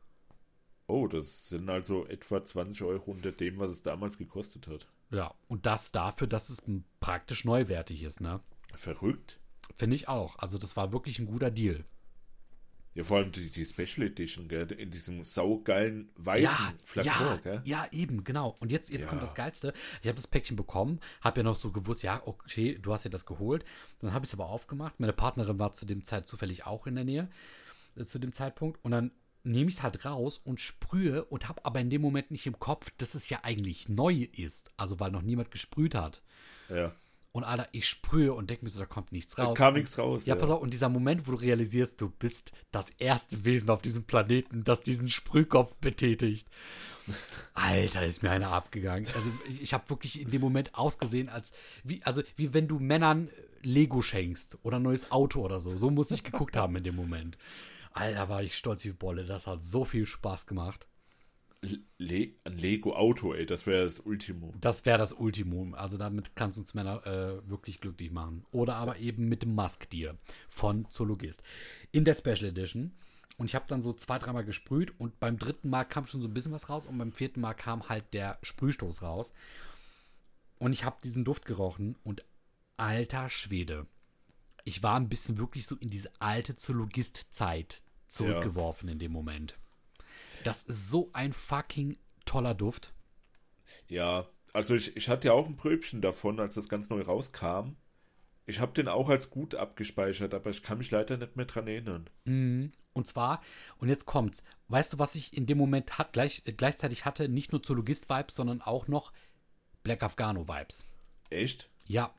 Oh, das sind also etwa 20 Euro unter dem, was es damals gekostet hat.
Ja, und das dafür, dass es praktisch neuwertig ist, ne?
Verrückt.
Finde ich auch. Also das war wirklich ein guter Deal.
Ja, vor allem die, die Special Edition, gell? In diesem saugeilen weißen
Ja,
Flakon,
ja,
gell?
ja, eben, genau. Und jetzt, jetzt
Ja.
kommt das Geilste. Ich habe das Päckchen bekommen, habe ja noch so gewusst, ja, okay, du hast ja das geholt. Dann habe ich es aber aufgemacht. Meine Partnerin war zu dem Zeit zufällig auch in der Nähe, äh, zu dem Zeitpunkt. Und dann nehme ich es halt raus und sprühe und habe aber in dem Moment nicht im Kopf, dass es ja eigentlich neu ist. Also weil noch niemand gesprüht hat.
Ja.
Und Alter, ich sprühe und denke mir so, da kommt nichts
Da
raus.
kam
Und-
nichts raus.
Ja, pass auf, und dieser Moment, wo du realisierst, du bist das erste Wesen auf diesem Planeten, das diesen Sprühkopf betätigt. Alter, ist mir einer abgegangen. Also ich, ich habe wirklich in dem Moment ausgesehen, als wie, also wie wenn du Männern Lego schenkst oder ein neues Auto oder so. So muss ich geguckt haben in dem Moment. Alter, war ich stolz wie Bolle. Das hat so viel Spaß gemacht.
Le ein Lego-Auto, ey, das wäre das Ultimo.
Das wäre das Ultimum. Also damit kannst du uns Männer äh, wirklich glücklich machen. Oder aber eben mit dem Musk Deer von Zoologist. In der Special Edition. Und ich habe dann so zwei, dreimal gesprüht und beim dritten Mal kam schon so ein bisschen was raus und beim vierten Mal kam halt der Sprühstoß raus. Und ich habe diesen Duft gerochen und alter Schwede. Ich war ein bisschen wirklich so in diese alte Zoologist-Zeit zurückgeworfen in dem Moment. Das ist so ein fucking toller Duft.
Ja, also ich, ich hatte ja auch ein Pröbchen davon, als das ganz neu rauskam. Ich habe den auch als gut abgespeichert, aber ich kann mich leider nicht mehr dran erinnern.
Mhm. Und zwar, und jetzt kommt's. Weißt du, was ich in dem Moment hat, gleich, äh, gleichzeitig hatte? Nicht nur Zoologist-Vibes, sondern auch noch Black Afghano-Vibes.
Echt?
Ja.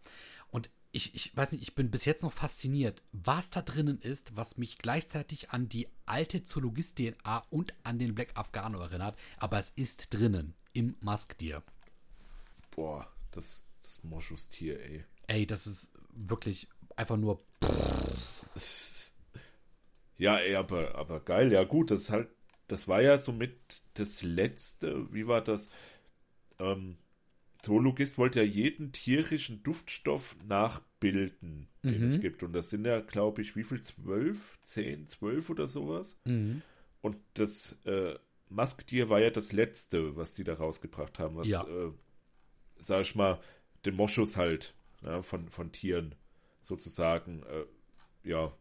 Ich, ich weiß nicht, ich bin bis jetzt noch fasziniert, was da drinnen ist, was mich gleichzeitig an die alte Zoologist-DNA und an den Black Afghano erinnert. Aber es ist drinnen im Musk Deer.
Boah, das, das Moschustier, ey.
Ey, das ist wirklich einfach nur.
Ja, ey, aber, aber geil, ja gut, das ist halt, das war ja somit das letzte, wie war das? Ähm, Zoologist wollte ja jeden tierischen Duftstoff nachbilden, den
Mhm.
es gibt. Und das sind ja, glaube ich, wie viel? Zwölf? Zehn, zwölf oder sowas?
Mhm.
Und das äh, Musktier war ja das letzte, was die da rausgebracht haben, was,
Ja.
äh, sag ich mal, den Moschus halt ne, von, von Tieren sozusagen, äh, ja,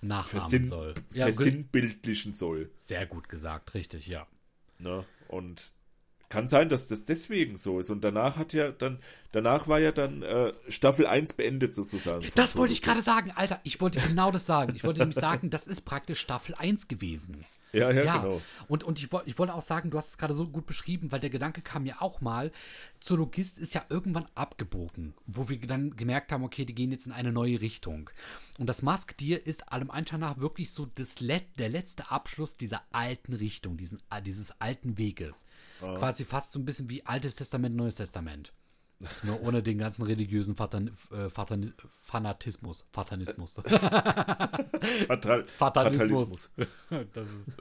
Nachahmen
versinn,
soll. Ja,
versinnbildlichen soll.
sehr gut gesagt, richtig, ja.
Ne? Und kann sein, dass das deswegen so ist. Und danach hat ja dann, danach war ja dann äh, Staffel 1 beendet sozusagen.
Das wollte ich gerade sagen, Alter. Ich wollte genau das sagen. Ich wollte nämlich sagen, das ist praktisch Staffel 1 gewesen.
Ja, ja, genau.
Und, und ich, ich wollte auch sagen, du hast es gerade so gut beschrieben, weil der Gedanke kam mir auch mal, Zoologist ist ja irgendwann abgebogen, wo wir dann gemerkt haben, okay, die gehen jetzt in eine neue Richtung. Und das Musk Deer ist allem Anschein nach wirklich so das Let der letzte Abschluss dieser alten Richtung, diesen, dieses alten Weges. Quasi fast so ein bisschen wie Altes Testament, Neues Testament. Nur ohne den ganzen religiösen Fatan, äh, Fatan, Fanatismus. Fatanismus.
Fatal
Fatalismus. Das ist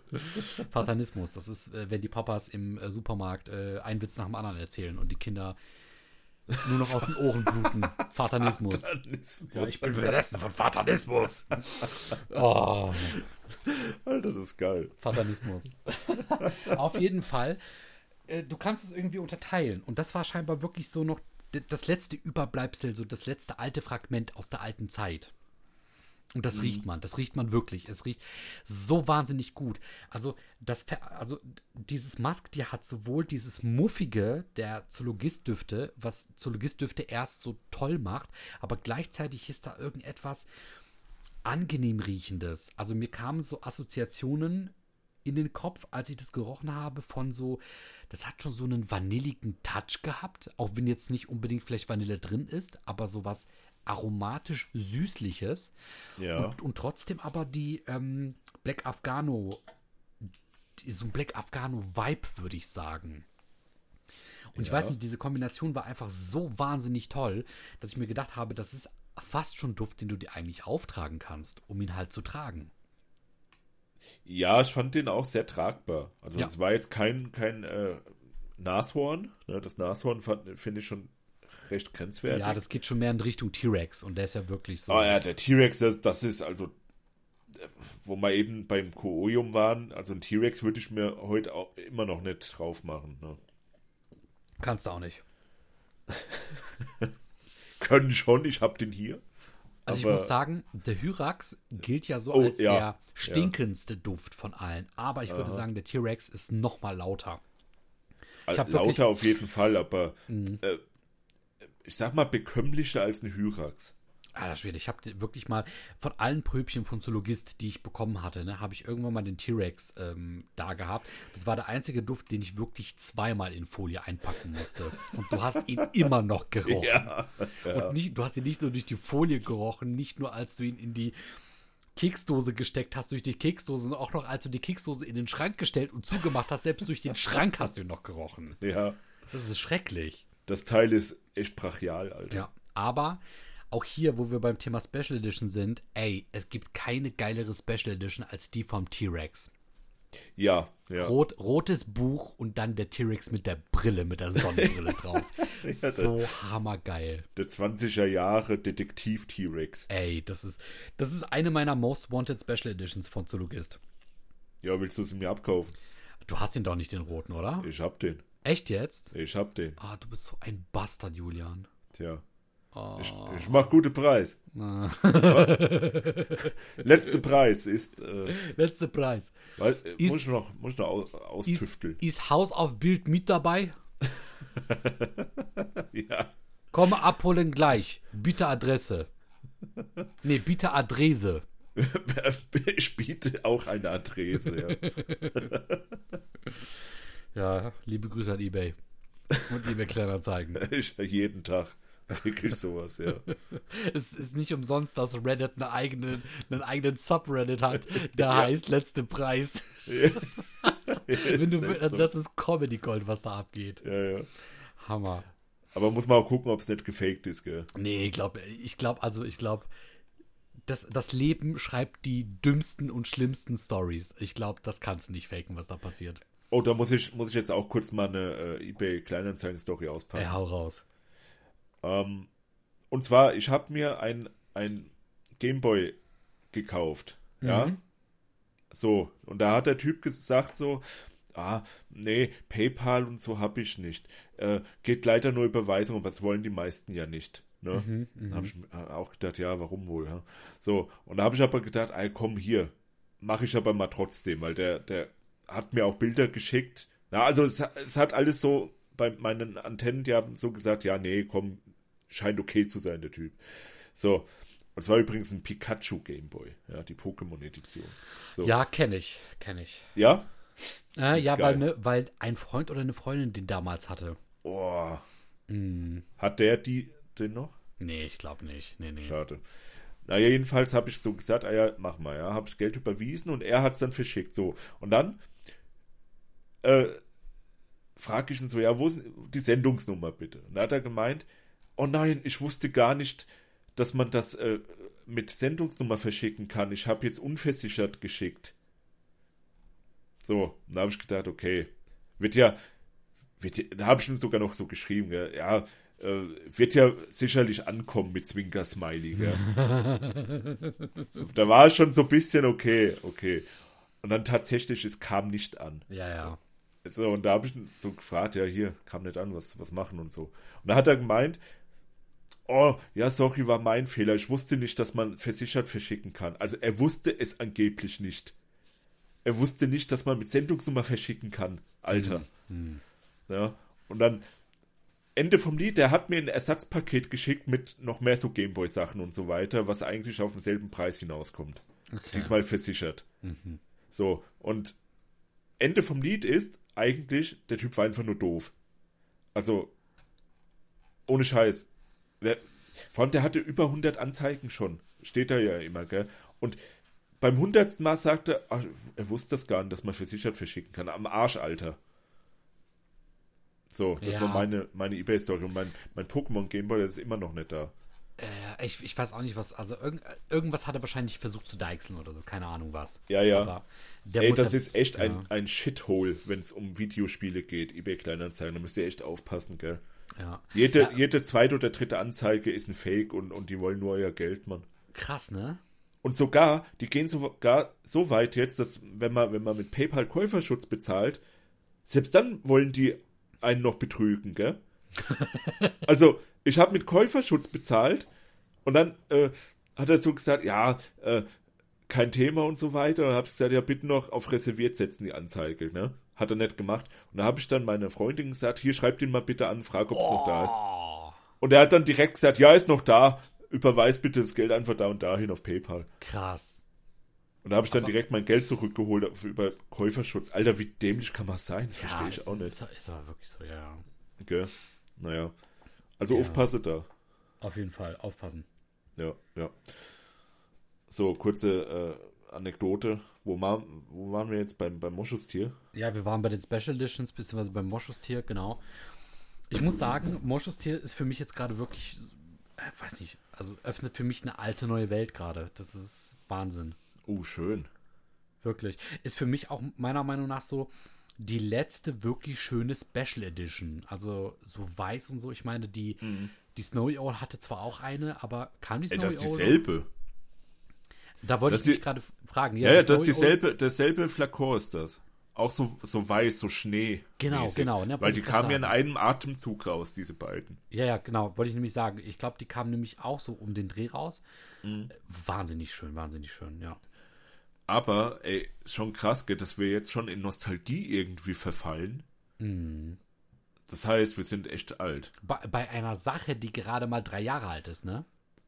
Fatanismus. Das ist, äh, wenn die Papas im äh, Supermarkt äh, einen Witz nach dem anderen erzählen und die Kinder nur noch aus den Ohren bluten. Fatanismus.
Fatalismus.
Ja, ich bin besessen von Fatanismus. Oh,
Alter, das ist geil.
Fatanismus. Auf jeden Fall. Äh, du kannst es irgendwie unterteilen. Und das war scheinbar wirklich so noch das letzte Überbleibsel, so das letzte alte Fragment aus der alten Zeit. Und das riecht man, das riecht man wirklich. Es riecht so wahnsinnig gut. Also, das, also dieses Musk, die hat sowohl dieses Muffige der Zoologistdüfte, was Zoologistdüfte erst so toll macht, aber gleichzeitig ist da irgendetwas angenehm riechendes. Also mir kamen so Assoziationen in den Kopf, als ich das gerochen habe, von so, das hat schon so einen vanilligen Touch gehabt, auch wenn jetzt nicht unbedingt vielleicht Vanille drin ist, aber sowas aromatisch süßliches
Ja.
und, und trotzdem aber die ähm, Black Afghano, die, so ein Black Afghano Vibe, würde ich sagen. Und ich
Ja.
weiß nicht, diese Kombination war einfach so wahnsinnig toll, dass ich mir gedacht habe, das ist fast schon Duft, den du dir eigentlich auftragen kannst, um ihn halt zu tragen.
Ja, ich fand den auch sehr tragbar. Also
Ja.
es war jetzt kein, kein äh, Nashorn. Ne? Das Nashorn finde ich schon recht grenzwertig.
Ja, das geht schon mehr in Richtung T-Rex und der ist ja wirklich so.
Ah ja, der T-Rex, das, das ist also, wo wir eben beim Koolium waren, also ein T-Rex würde ich mir heute auch immer noch nicht drauf machen. Ne?
Kannst du auch nicht.
Können schon, ich hab den hier.
Also
Aber-
ich muss sagen, der Hyrax gilt ja so
Oh,
als
ja,
der stinkendste Duft von allen. Aber ich würde sagen, der T-Rex ist noch mal lauter. Ich hab
Lauter
wirklich- Mhm.
auf jeden Fall, aber äh, ich sag mal bekömmlicher als ein Hyrax.
Alter Schwede, ich habe wirklich mal von allen Pröbchen von Zoologist, die ich bekommen hatte, ne, habe ich irgendwann mal den T-Rex ähm, da gehabt. Das war der einzige Duft, den ich wirklich zweimal in Folie einpacken musste. Und du hast ihn immer noch gerochen.
Ja.
Und nicht, du hast ihn nicht nur durch die Folie gerochen, nicht nur als du ihn in die Keksdose gesteckt hast, durch die Keksdose, sondern auch noch als du die Keksdose in den Schrank gestellt und zugemacht hast, selbst durch den Schrank hast du ihn noch gerochen.
ja.
Das ist schrecklich.
Das Teil ist echt brachial, Alter.
Ja, aber auch hier, wo wir beim Thema Special Edition sind, ey, es gibt keine geilere Special Edition als die vom T-Rex.
Ja, ja.
Rot, rotes Buch und dann der T-Rex mit der Brille, mit der Sonnenbrille drauf. so hammergeil.
Der 20er Jahre Detektiv T-Rex.
Ey, das ist, das ist eine meiner Most Wanted Special Editions von Zoologist.
Ja, willst du sie mir abkaufen?
Du hast ihn doch nicht den roten, oder?
Ich hab den.
Echt jetzt?
Ich hab den.
Ah, du bist so ein Bastard, Julian.
Tja.
Oh.
Ich, ich mach gute Preis. Letzter Preis ist, äh,
Letzter Preis.
weil, äh,
Ist-
muss ich noch, muss ich noch aus,
Ist,
austüfteln.
ist Haus auf Bild mit dabei?
Ja.
Komme abholen gleich. Bitte Adresse. Nee, bitte Adresse.
Ich biete auch eine Adresse, ja.
Ja, liebe Grüße an eBay. Und eBay Kleinanzeigen.
Ich, jeden Tag krieg ich sowas, ja.
es ist nicht umsonst, dass Reddit eine eigene, einen eigenen Subreddit hat, der heißt Letzte Preis. Wenn du,
so.
das ist Comedy Gold, was da abgeht.
ja, ja.
Hammer.
Aber muss man auch gucken, ob es nicht gefaked ist, gell?
Nee, ich glaube, ich glaube, also ich glaube, das, das Leben schreibt die dümmsten und schlimmsten Stories. Ich glaube, das kannst du nicht faken, was da passiert.
Oh, da muss ich, muss ich jetzt auch kurz mal eine äh, eBay Kleinanzeigen-Story auspacken.
Ey, hau raus.
Ähm, und zwar, ich habe mir ein, ein Gameboy gekauft. Ja. So, und da hat der Typ gesagt so, ah, nee, PayPal und so habe ich nicht. Äh, geht leider nur Überweisung, aber das wollen die meisten ja nicht. Ne? Da habe ich mir auch gedacht, ja, warum wohl? Ja? So, und da habe ich aber gedacht, ey, komm hier, mache ich aber mal trotzdem, weil der, der hat mir auch Bilder geschickt. Na, also es, es hat alles so bei meinen Antennen, die haben so gesagt, ja, nee, komm, scheint okay zu sein, der Typ. So, und es war übrigens ein Pikachu Gameboy, ja, die Pokémon-Edition. So.
Ja, kenne ich, kenne ich.
Ja?
Äh, ja, weil, ne, weil ein Freund oder eine Freundin den damals hatte.
Oh,
Hm,
hat der die denn noch?
nee, ich glaube nicht. Nee, nee.
Schade. Naja, jedenfalls habe ich so gesagt, ah ja, mach mal, ja, habe ich Geld überwiesen und er hat es dann verschickt, so. Und dann äh, frage ich ihn so, ja, wo ist die Sendungsnummer bitte? Und da hat er gemeint, oh nein, ich wusste gar nicht, dass man das äh, mit Sendungsnummer verschicken kann. Ich habe jetzt unversichert geschickt. So, und da habe ich gedacht, okay, wird ja, wird ja da habe ich ihm sogar noch so geschrieben, gell, ja, äh, wird ja sicherlich ankommen mit Zwinker-Smiley, gell. da war es schon so ein bisschen okay, okay. Und dann tatsächlich, es kam nicht an.
Ja, ja.
So, und da habe ich ihn so gefragt, ja, hier, kam nicht an, was, was machen und so. Und da hat er gemeint, oh, ja, sorry, war mein Fehler. Ich wusste nicht, dass man versichert verschicken kann. Also er wusste es angeblich nicht. Er wusste nicht, dass man mit Sendungsnummer verschicken kann. Alter. Ja, und dann Ende vom Lied, der hat mir ein Ersatzpaket geschickt mit noch mehr so Gameboy-Sachen und so weiter, was eigentlich auf denselben Preis hinauskommt.
Okay.
Diesmal versichert. So, und Ende vom Lied ist eigentlich, der Typ war einfach nur doof. Also, ohne Scheiß. Vor allem, der hatte über 100 Anzeigen schon. Steht da ja immer, gell? Und beim hundertsten Mal sagte er, er wusste das gar nicht, dass man versichert verschicken kann. Am Arsch, Alter. So, das
Ja.
war meine, meine Ebay-Story. Und mein, mein Pokémon Gameboy, ist immer noch nicht da.
Äh, ich, ich weiß auch nicht, was. Also irgend, irgendwas hat er wahrscheinlich versucht zu deichseln oder so. Keine Ahnung was.
Ja, ja.
Aber
Ey, das
ja-
ist echt
ja.
ein, ein Shithole, wenn es um Videospiele geht, eBay Kleinanzeigen. Da müsst ihr echt aufpassen, gell?
Ja.
Jede,
Ja.
jede zweite oder dritte Anzeige ist ein Fake und, und die wollen nur euer Geld, Mann.
Krass, ne?
Und sogar, die gehen sogar so weit jetzt, dass wenn man, wenn man mit PayPal Käuferschutz bezahlt, selbst dann wollen die einen noch betrügen, gell? also, ich habe mit Käuferschutz bezahlt und dann äh, hat er so gesagt, ja, äh, kein Thema und so weiter. Und dann habe ich gesagt, ja, bitte noch auf reserviert setzen die Anzeige, ne? Hat er nicht gemacht. Und da habe ich dann meiner Freundin gesagt, hier schreibt ihn mal bitte an, frag, ob es oh. noch da ist. Und er hat dann direkt gesagt, ja, ist noch da, überweis bitte das Geld einfach da und dahin auf PayPal.
Krass.
Und da habe ich dann Aber direkt mein Geld zurückgeholt über Käuferschutz. Alter, wie dämlich kann man sein? Das
ja,
verstehe ich
ist,
auch nicht.
Ist, ist aber wirklich so, ja.
Okay. Naja. Also
Ja.
aufpasse da.
Auf jeden Fall, aufpassen.
Ja, ja. So, kurze äh, Anekdote. Wo, ma, wo waren wir jetzt beim, beim Moschustier?
Ja, wir waren bei den Special Editions, beziehungsweise beim Moschustier, genau. Ich muss sagen, Moschustier ist für mich jetzt gerade wirklich, äh, weiß nicht, also öffnet für mich eine alte neue Welt gerade. Das ist Wahnsinn.
Oh, schön.
Wirklich. Ist für mich auch meiner Meinung nach so die letzte wirklich schöne Special Edition. Also so weiß und so. Ich meine, die, die Snowy Owl hatte zwar auch eine, aber kam die
Ey,
Snowy
das ist
Owl? Da wollte
Das
ich mich gerade fragen.
Ja, ja, das ist dieselbe, derselbe Flakon ist das. Auch so, so weiß, so Schnee.
Genau, genau, ne,
Weil die kamen ja in einem Atemzug raus, diese beiden.
Ja, ja, genau, wollte ich nämlich sagen. Ich glaube, die kamen nämlich auch so um den Dreh raus.
Mhm.
Wahnsinnig schön, wahnsinnig schön, ja.
Aber, ey, schon krass, gell, dass wir jetzt schon in Nostalgie irgendwie verfallen.
Mhm.
Das heißt, wir sind echt alt.
Bei, bei einer Sache, die gerade mal drei Jahre alt ist, ne?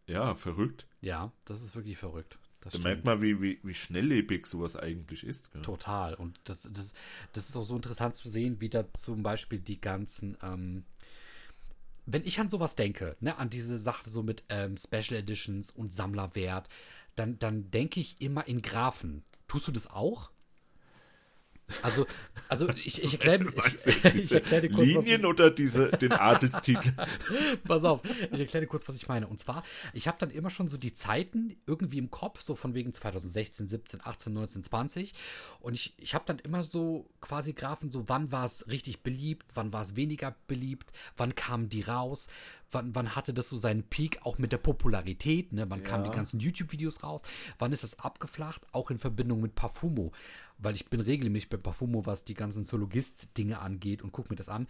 Ja, verrückt.
Ja, das ist wirklich verrückt. Das
Da merkt man, wie, wie, wie schnelllebig sowas eigentlich ist. Gell?
Total. Und das, das, das ist auch so interessant zu sehen, wie da zum Beispiel die ganzen, ähm, wenn ich an sowas denke, ne, an diese Sache so mit ähm, Special Editions und Sammlerwert, dann, dann denke ich immer in Graphen. Tust du das auch? Also, also ich, ich erkläre ich, ich erklär dir kurz, was ich,
Linien oder diese, den Adelstitel?
Pass auf, ich erkläre dir kurz, was ich meine. Und zwar, ich habe dann immer schon so die Zeiten irgendwie im Kopf, so von wegen 2016, 17, 18, 19, 20. Und ich, ich habe dann immer so quasi Graphen, so wann war es richtig beliebt, wann war es weniger beliebt, wann kamen die raus, wann, wann hatte das so seinen Peak, auch mit der Popularität, ne? Wann kamen
Ja.
die ganzen YouTube-Videos raus, wann ist das abgeflacht, auch in Verbindung mit Parfumo. Weil ich bin regelmäßig bei Parfumo, was die ganzen Zoologist-Dinge angeht und gucke mir das an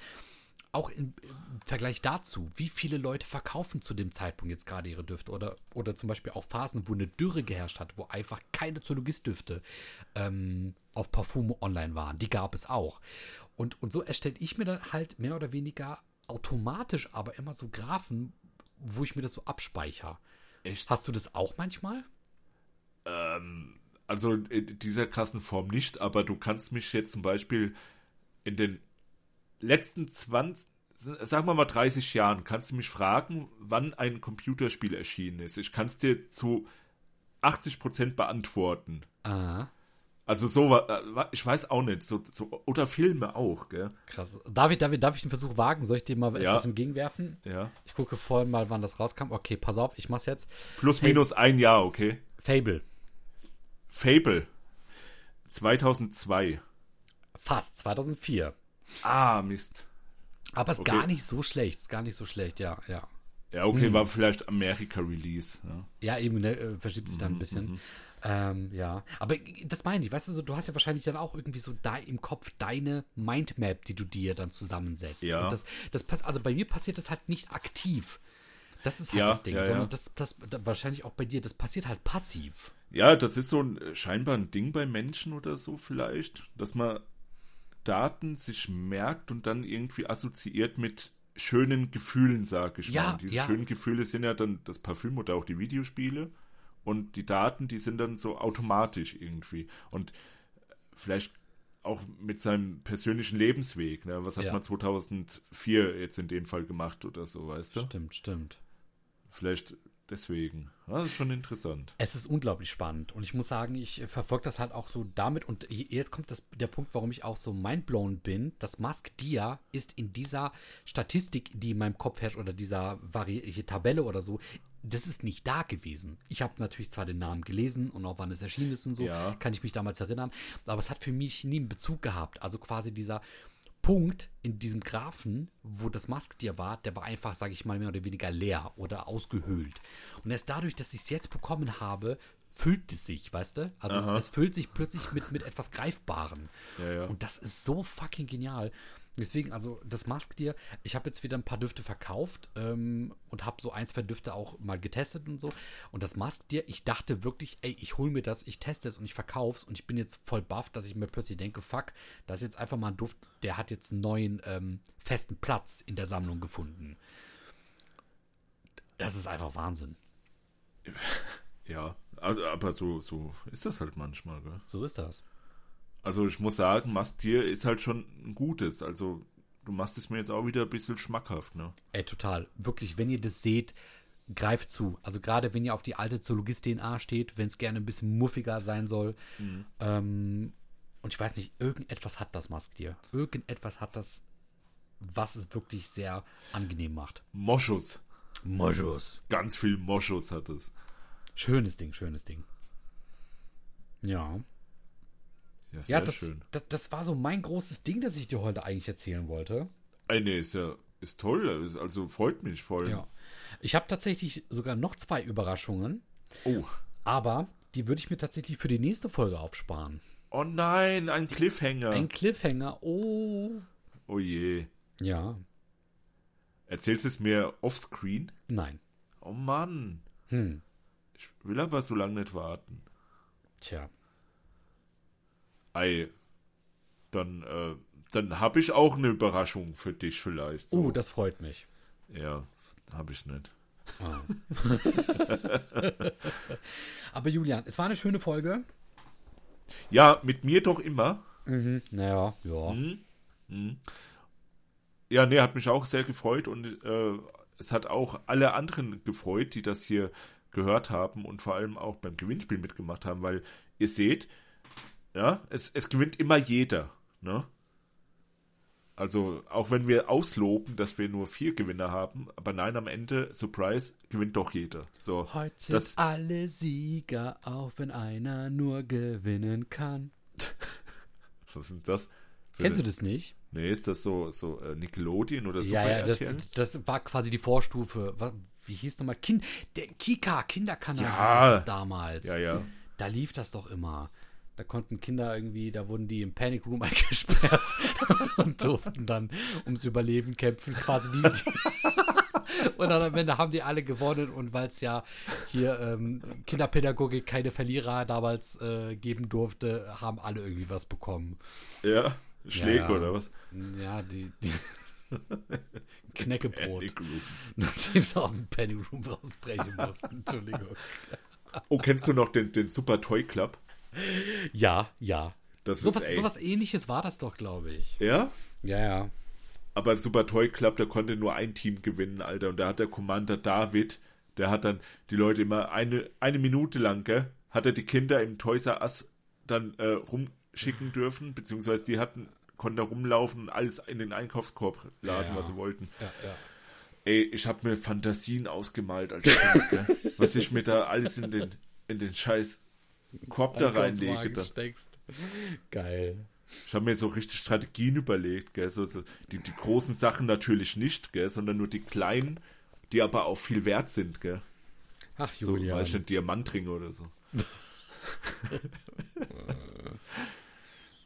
auch im, im Vergleich dazu, wie viele Leute verkaufen zu dem Zeitpunkt jetzt gerade ihre Düfte oder, oder zum Beispiel auch Phasen, wo eine Dürre geherrscht hat, wo einfach keine Zoologist-Düfte ähm, auf Parfum online waren. Die gab es auch. Und, und so erstelle ich mir dann halt mehr oder weniger automatisch aber immer so Graphen, wo ich mir das so abspeichere.
Echt?
Hast du das auch manchmal?
Also in dieser krassen Form nicht, aber du kannst mich jetzt zum Beispiel in den letzten 20, sagen wir mal 30 Jahren, kannst du mich fragen, wann ein Computerspiel erschienen ist. Ich kann es dir zu 80% beantworten.
Ah,
Also so, äh, ich weiß auch nicht, so, so oder Filme auch, gell?
krass. Darf ich, darf, ich, darf ich den Versuch wagen? Soll ich dir mal
Ja.
etwas entgegenwerfen?
Ja.
Ich gucke vorhin mal, wann das rauskam. Okay, pass auf, ich mach's jetzt.
Plus minus ein Jahr, okay?
Fable.
Fable 2002.
Fast, 2004.
Ah, Mist.
Aber ist
Okay.
gar nicht so schlecht, ist gar nicht so schlecht, ja, ja.
Ja, okay, war vielleicht America-Release. Ja.
Ja, eben, ne, äh, verschiebt sich dann ein
Mhm,
bisschen. Ähm, ja, aber das meine ich, weißt du, so, du hast ja wahrscheinlich dann auch irgendwie so da im Kopf deine Mindmap, die du dir dann zusammensetzt.
Ja.
Und das, das pass also bei mir passiert das halt nicht aktiv. Das ist halt
Ja,
das Ding,
ja, ja.
sondern das, das, da, wahrscheinlich auch bei dir, das passiert halt passiv.
Ja, das ist so ein äh, scheinbar ein Ding bei Menschen oder so vielleicht, dass man Daten sich merkt und dann irgendwie assoziiert mit schönen Gefühlen, sag ich
Ja,
mal. Und diese
ja.
schönen Gefühle sind ja dann das Parfüm oder auch die Videospiele und die Daten, die sind dann so automatisch irgendwie und vielleicht auch mit seinem persönlichen Lebensweg. Ne? Was hat
Ja.
man 2004 jetzt in dem Fall gemacht oder so, weißt du?
Stimmt, stimmt.
Vielleicht deswegen. Das ist schon interessant.
Es ist unglaublich spannend und ich muss sagen, ich verfolge das halt auch so damit und je- jetzt kommt das, der Punkt, warum ich auch so mindblown bin. Das Mask Dia ist in dieser Statistik, die in meinem Kopf herrscht oder dieser Vari Tabelle oder so, das ist nicht da gewesen. Ich habe natürlich zwar den Namen gelesen und auch wann es erschienen ist und so,
Ja.
kann ich mich damals erinnern, aber es hat für mich nie einen Bezug gehabt. Also quasi dieser Punkt in diesem Graphen, wo das Masktier war, der war einfach, sage ich mal, mehr oder weniger leer oder ausgehöhlt. Und erst dadurch, dass ich es jetzt bekommen habe, füllt es sich, weißt du? Also es, es füllt sich plötzlich mit, mit etwas Greifbarem.
Ja, ja.
Und das ist so fucking genial. Deswegen, also das Mask dir, ich habe jetzt wieder ein paar Düfte verkauft ähm, und habe so ein, zwei Düfte auch mal getestet und so. Und das Mask dir, ich dachte wirklich, ey, ich hole mir das, ich teste es und ich verkaufe es und ich bin jetzt voll baff, dass ich mir plötzlich denke, fuck, das ist jetzt einfach mal ein Duft, der hat jetzt einen neuen ähm, festen Platz in der Sammlung gefunden. Das ist einfach Wahnsinn.
Ja, aber so, so ist das halt manchmal, gell?
So ist das.
Also ich muss sagen, Mastier ist halt schon ein gutes. Also du machst es mir jetzt auch wieder ein bisschen schmackhaft, ne?
Ey, total. Wirklich, wenn ihr das seht, greift zu. Also gerade wenn ihr auf die alte Zoologist-DNA steht, wenn es gerne ein bisschen muffiger sein soll.
Mhm.
Ähm, und ich weiß nicht, irgendetwas hat das Masktier. Irgendetwas hat das, was es wirklich sehr angenehm macht.
Moschus.
Moschus.
Ganz viel Moschus hat es.
Schönes Ding, schönes Ding. Ja.
Ja, sehr
Ja, das,
schön.
das, das war so mein großes Ding, das ich dir heute eigentlich erzählen wollte.
Ey, nee, ist ja ist toll. Ist- Also freut mich voll.
Ja. Ich habe tatsächlich sogar noch zwei Überraschungen,
Oh.
aber die würde ich mir tatsächlich für die nächste Folge aufsparen.
Oh nein, ein Cliffhanger.
Ein Cliffhanger, oh.
oh je.
Ja,
Erzählst es mir offscreen?
nein.
Oh Mann.
Hm,
Ich will aber so lange nicht warten.
tja.
Ei. Dann, äh, dann habe ich auch eine Überraschung für dich vielleicht. So.
Oh, das freut mich.
Ja, habe ich nicht.
Ah. aber Julian, es war eine schöne Folge.
Ja, mit mir doch immer.
Mhm, naja, ja.
Ja, nee, hat mich auch sehr gefreut und äh, es hat auch alle anderen gefreut, die das hier gehört haben und vor allem auch beim Gewinnspiel mitgemacht haben, weil ihr seht, ja, es, es gewinnt immer jeder, ne? Also, auch wenn wir ausloben, dass wir nur vier Gewinner haben, aber nein, am Ende, Surprise, gewinnt doch jeder. So,
Heute sind
das,
alle Sieger, auch wenn einer nur gewinnen kann.
was sind das?
Kennst du das nicht?
Nee, ist das so, so äh, Nickelodeon oder so
ja, ja, das, das war quasi die Vorstufe. Wie hieß nochmal? Kind, der Kika, Kinderkanal
Ja.
damals.
Ja, ja.
Da lief das doch immer. Da konnten Kinder irgendwie, da wurden die im Panic Room eingesperrt und durften dann ums Überleben kämpfen. Quasi die. die und dann am Ende haben die alle gewonnen und weil es ja hier ähm, Kinderpädagogik keine Verlierer damals äh, geben durfte, haben alle irgendwie was bekommen.
Ja, Schläge
ja.
oder was?
Ja, die, die Knäckebrot. Nachdem sie aus dem Panic Room rausbrechen mussten. Entschuldigung.
Oh, kennst du noch den, den Super Toy Club?
Ja, ja.
Das
Sowas,
ist, ey,
sowas ähnliches war das doch, glaube ich.
Ja?
Ja, ja.
Aber Super Toy Club, da konnte nur ein Team gewinnen, Alter. Und da hat der Commander David, der hat dann die Leute immer eine, eine Minute lang, gell, hat er die Kinder im Toys R Us dann äh, rumschicken dürfen, beziehungsweise die hatten, konnten da rumlaufen und alles in den Einkaufskorb laden,
Ja.
was sie wollten.
Ja, ja.
Ey, ich habe mir Fantasien ausgemalt als Kind, was ich mir da alles in den, in den scheiß Korb da reinlege.
Einkaufswagen
Da.
steckst. Geil.
Ich habe mir so richtig Strategien überlegt, gell? So, so, die, die großen Sachen natürlich nicht, gell? sondern nur die kleinen, die aber auch viel wert sind. Gell?
Ach,
So,
Julian.
weiß ich nicht, Diamantringe oder so.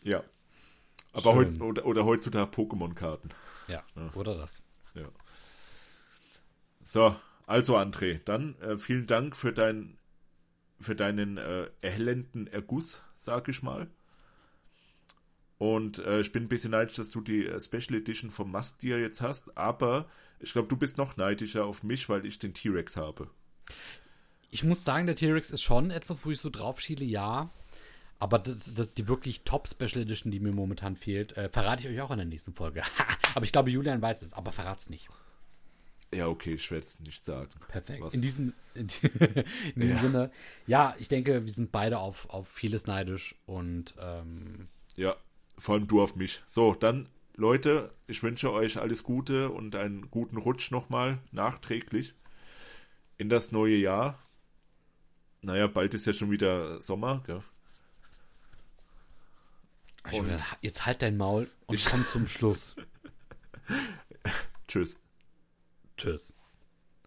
ja. Aber heutz, oder, oder heutzutage Pokémon-Karten.
ja, oder das.
Ja. So, also André, dann äh, vielen Dank für, dein, für deinen äh, erhellenden Erguss, sag ich mal. Und äh, ich bin ein bisschen neidisch, dass du die äh, Special Edition vom Masttier jetzt hast, aber ich glaube, du bist noch neidischer auf mich, weil ich den T-Rex habe.
Ich muss sagen, der T-Rex ist schon etwas, wo ich so drauf schiele, ja. Aber das, das, die wirklich Top-Special Edition, die mir momentan fehlt, äh, verrate ich euch auch in der nächsten Folge. aber ich glaube, Julian weiß es, aber verrat's nicht.
Ja, okay, ich werde es nicht sagen.
Perfekt.
Was?
In diesem, in, in diesem
Ja.
Sinne, ja, ich denke, wir sind beide auf, auf vieles neidisch und ähm,
Ja, vor allem du auf mich. So, dann, Leute, ich wünsche euch alles Gute und einen guten Rutsch nochmal nachträglich in das neue Jahr. Naja, bald ist ja schon wieder Sommer, gell?
Julian, jetzt halt dein Maul und
Ich-
komm zum Schluss.
Tschüss.
Tschüss.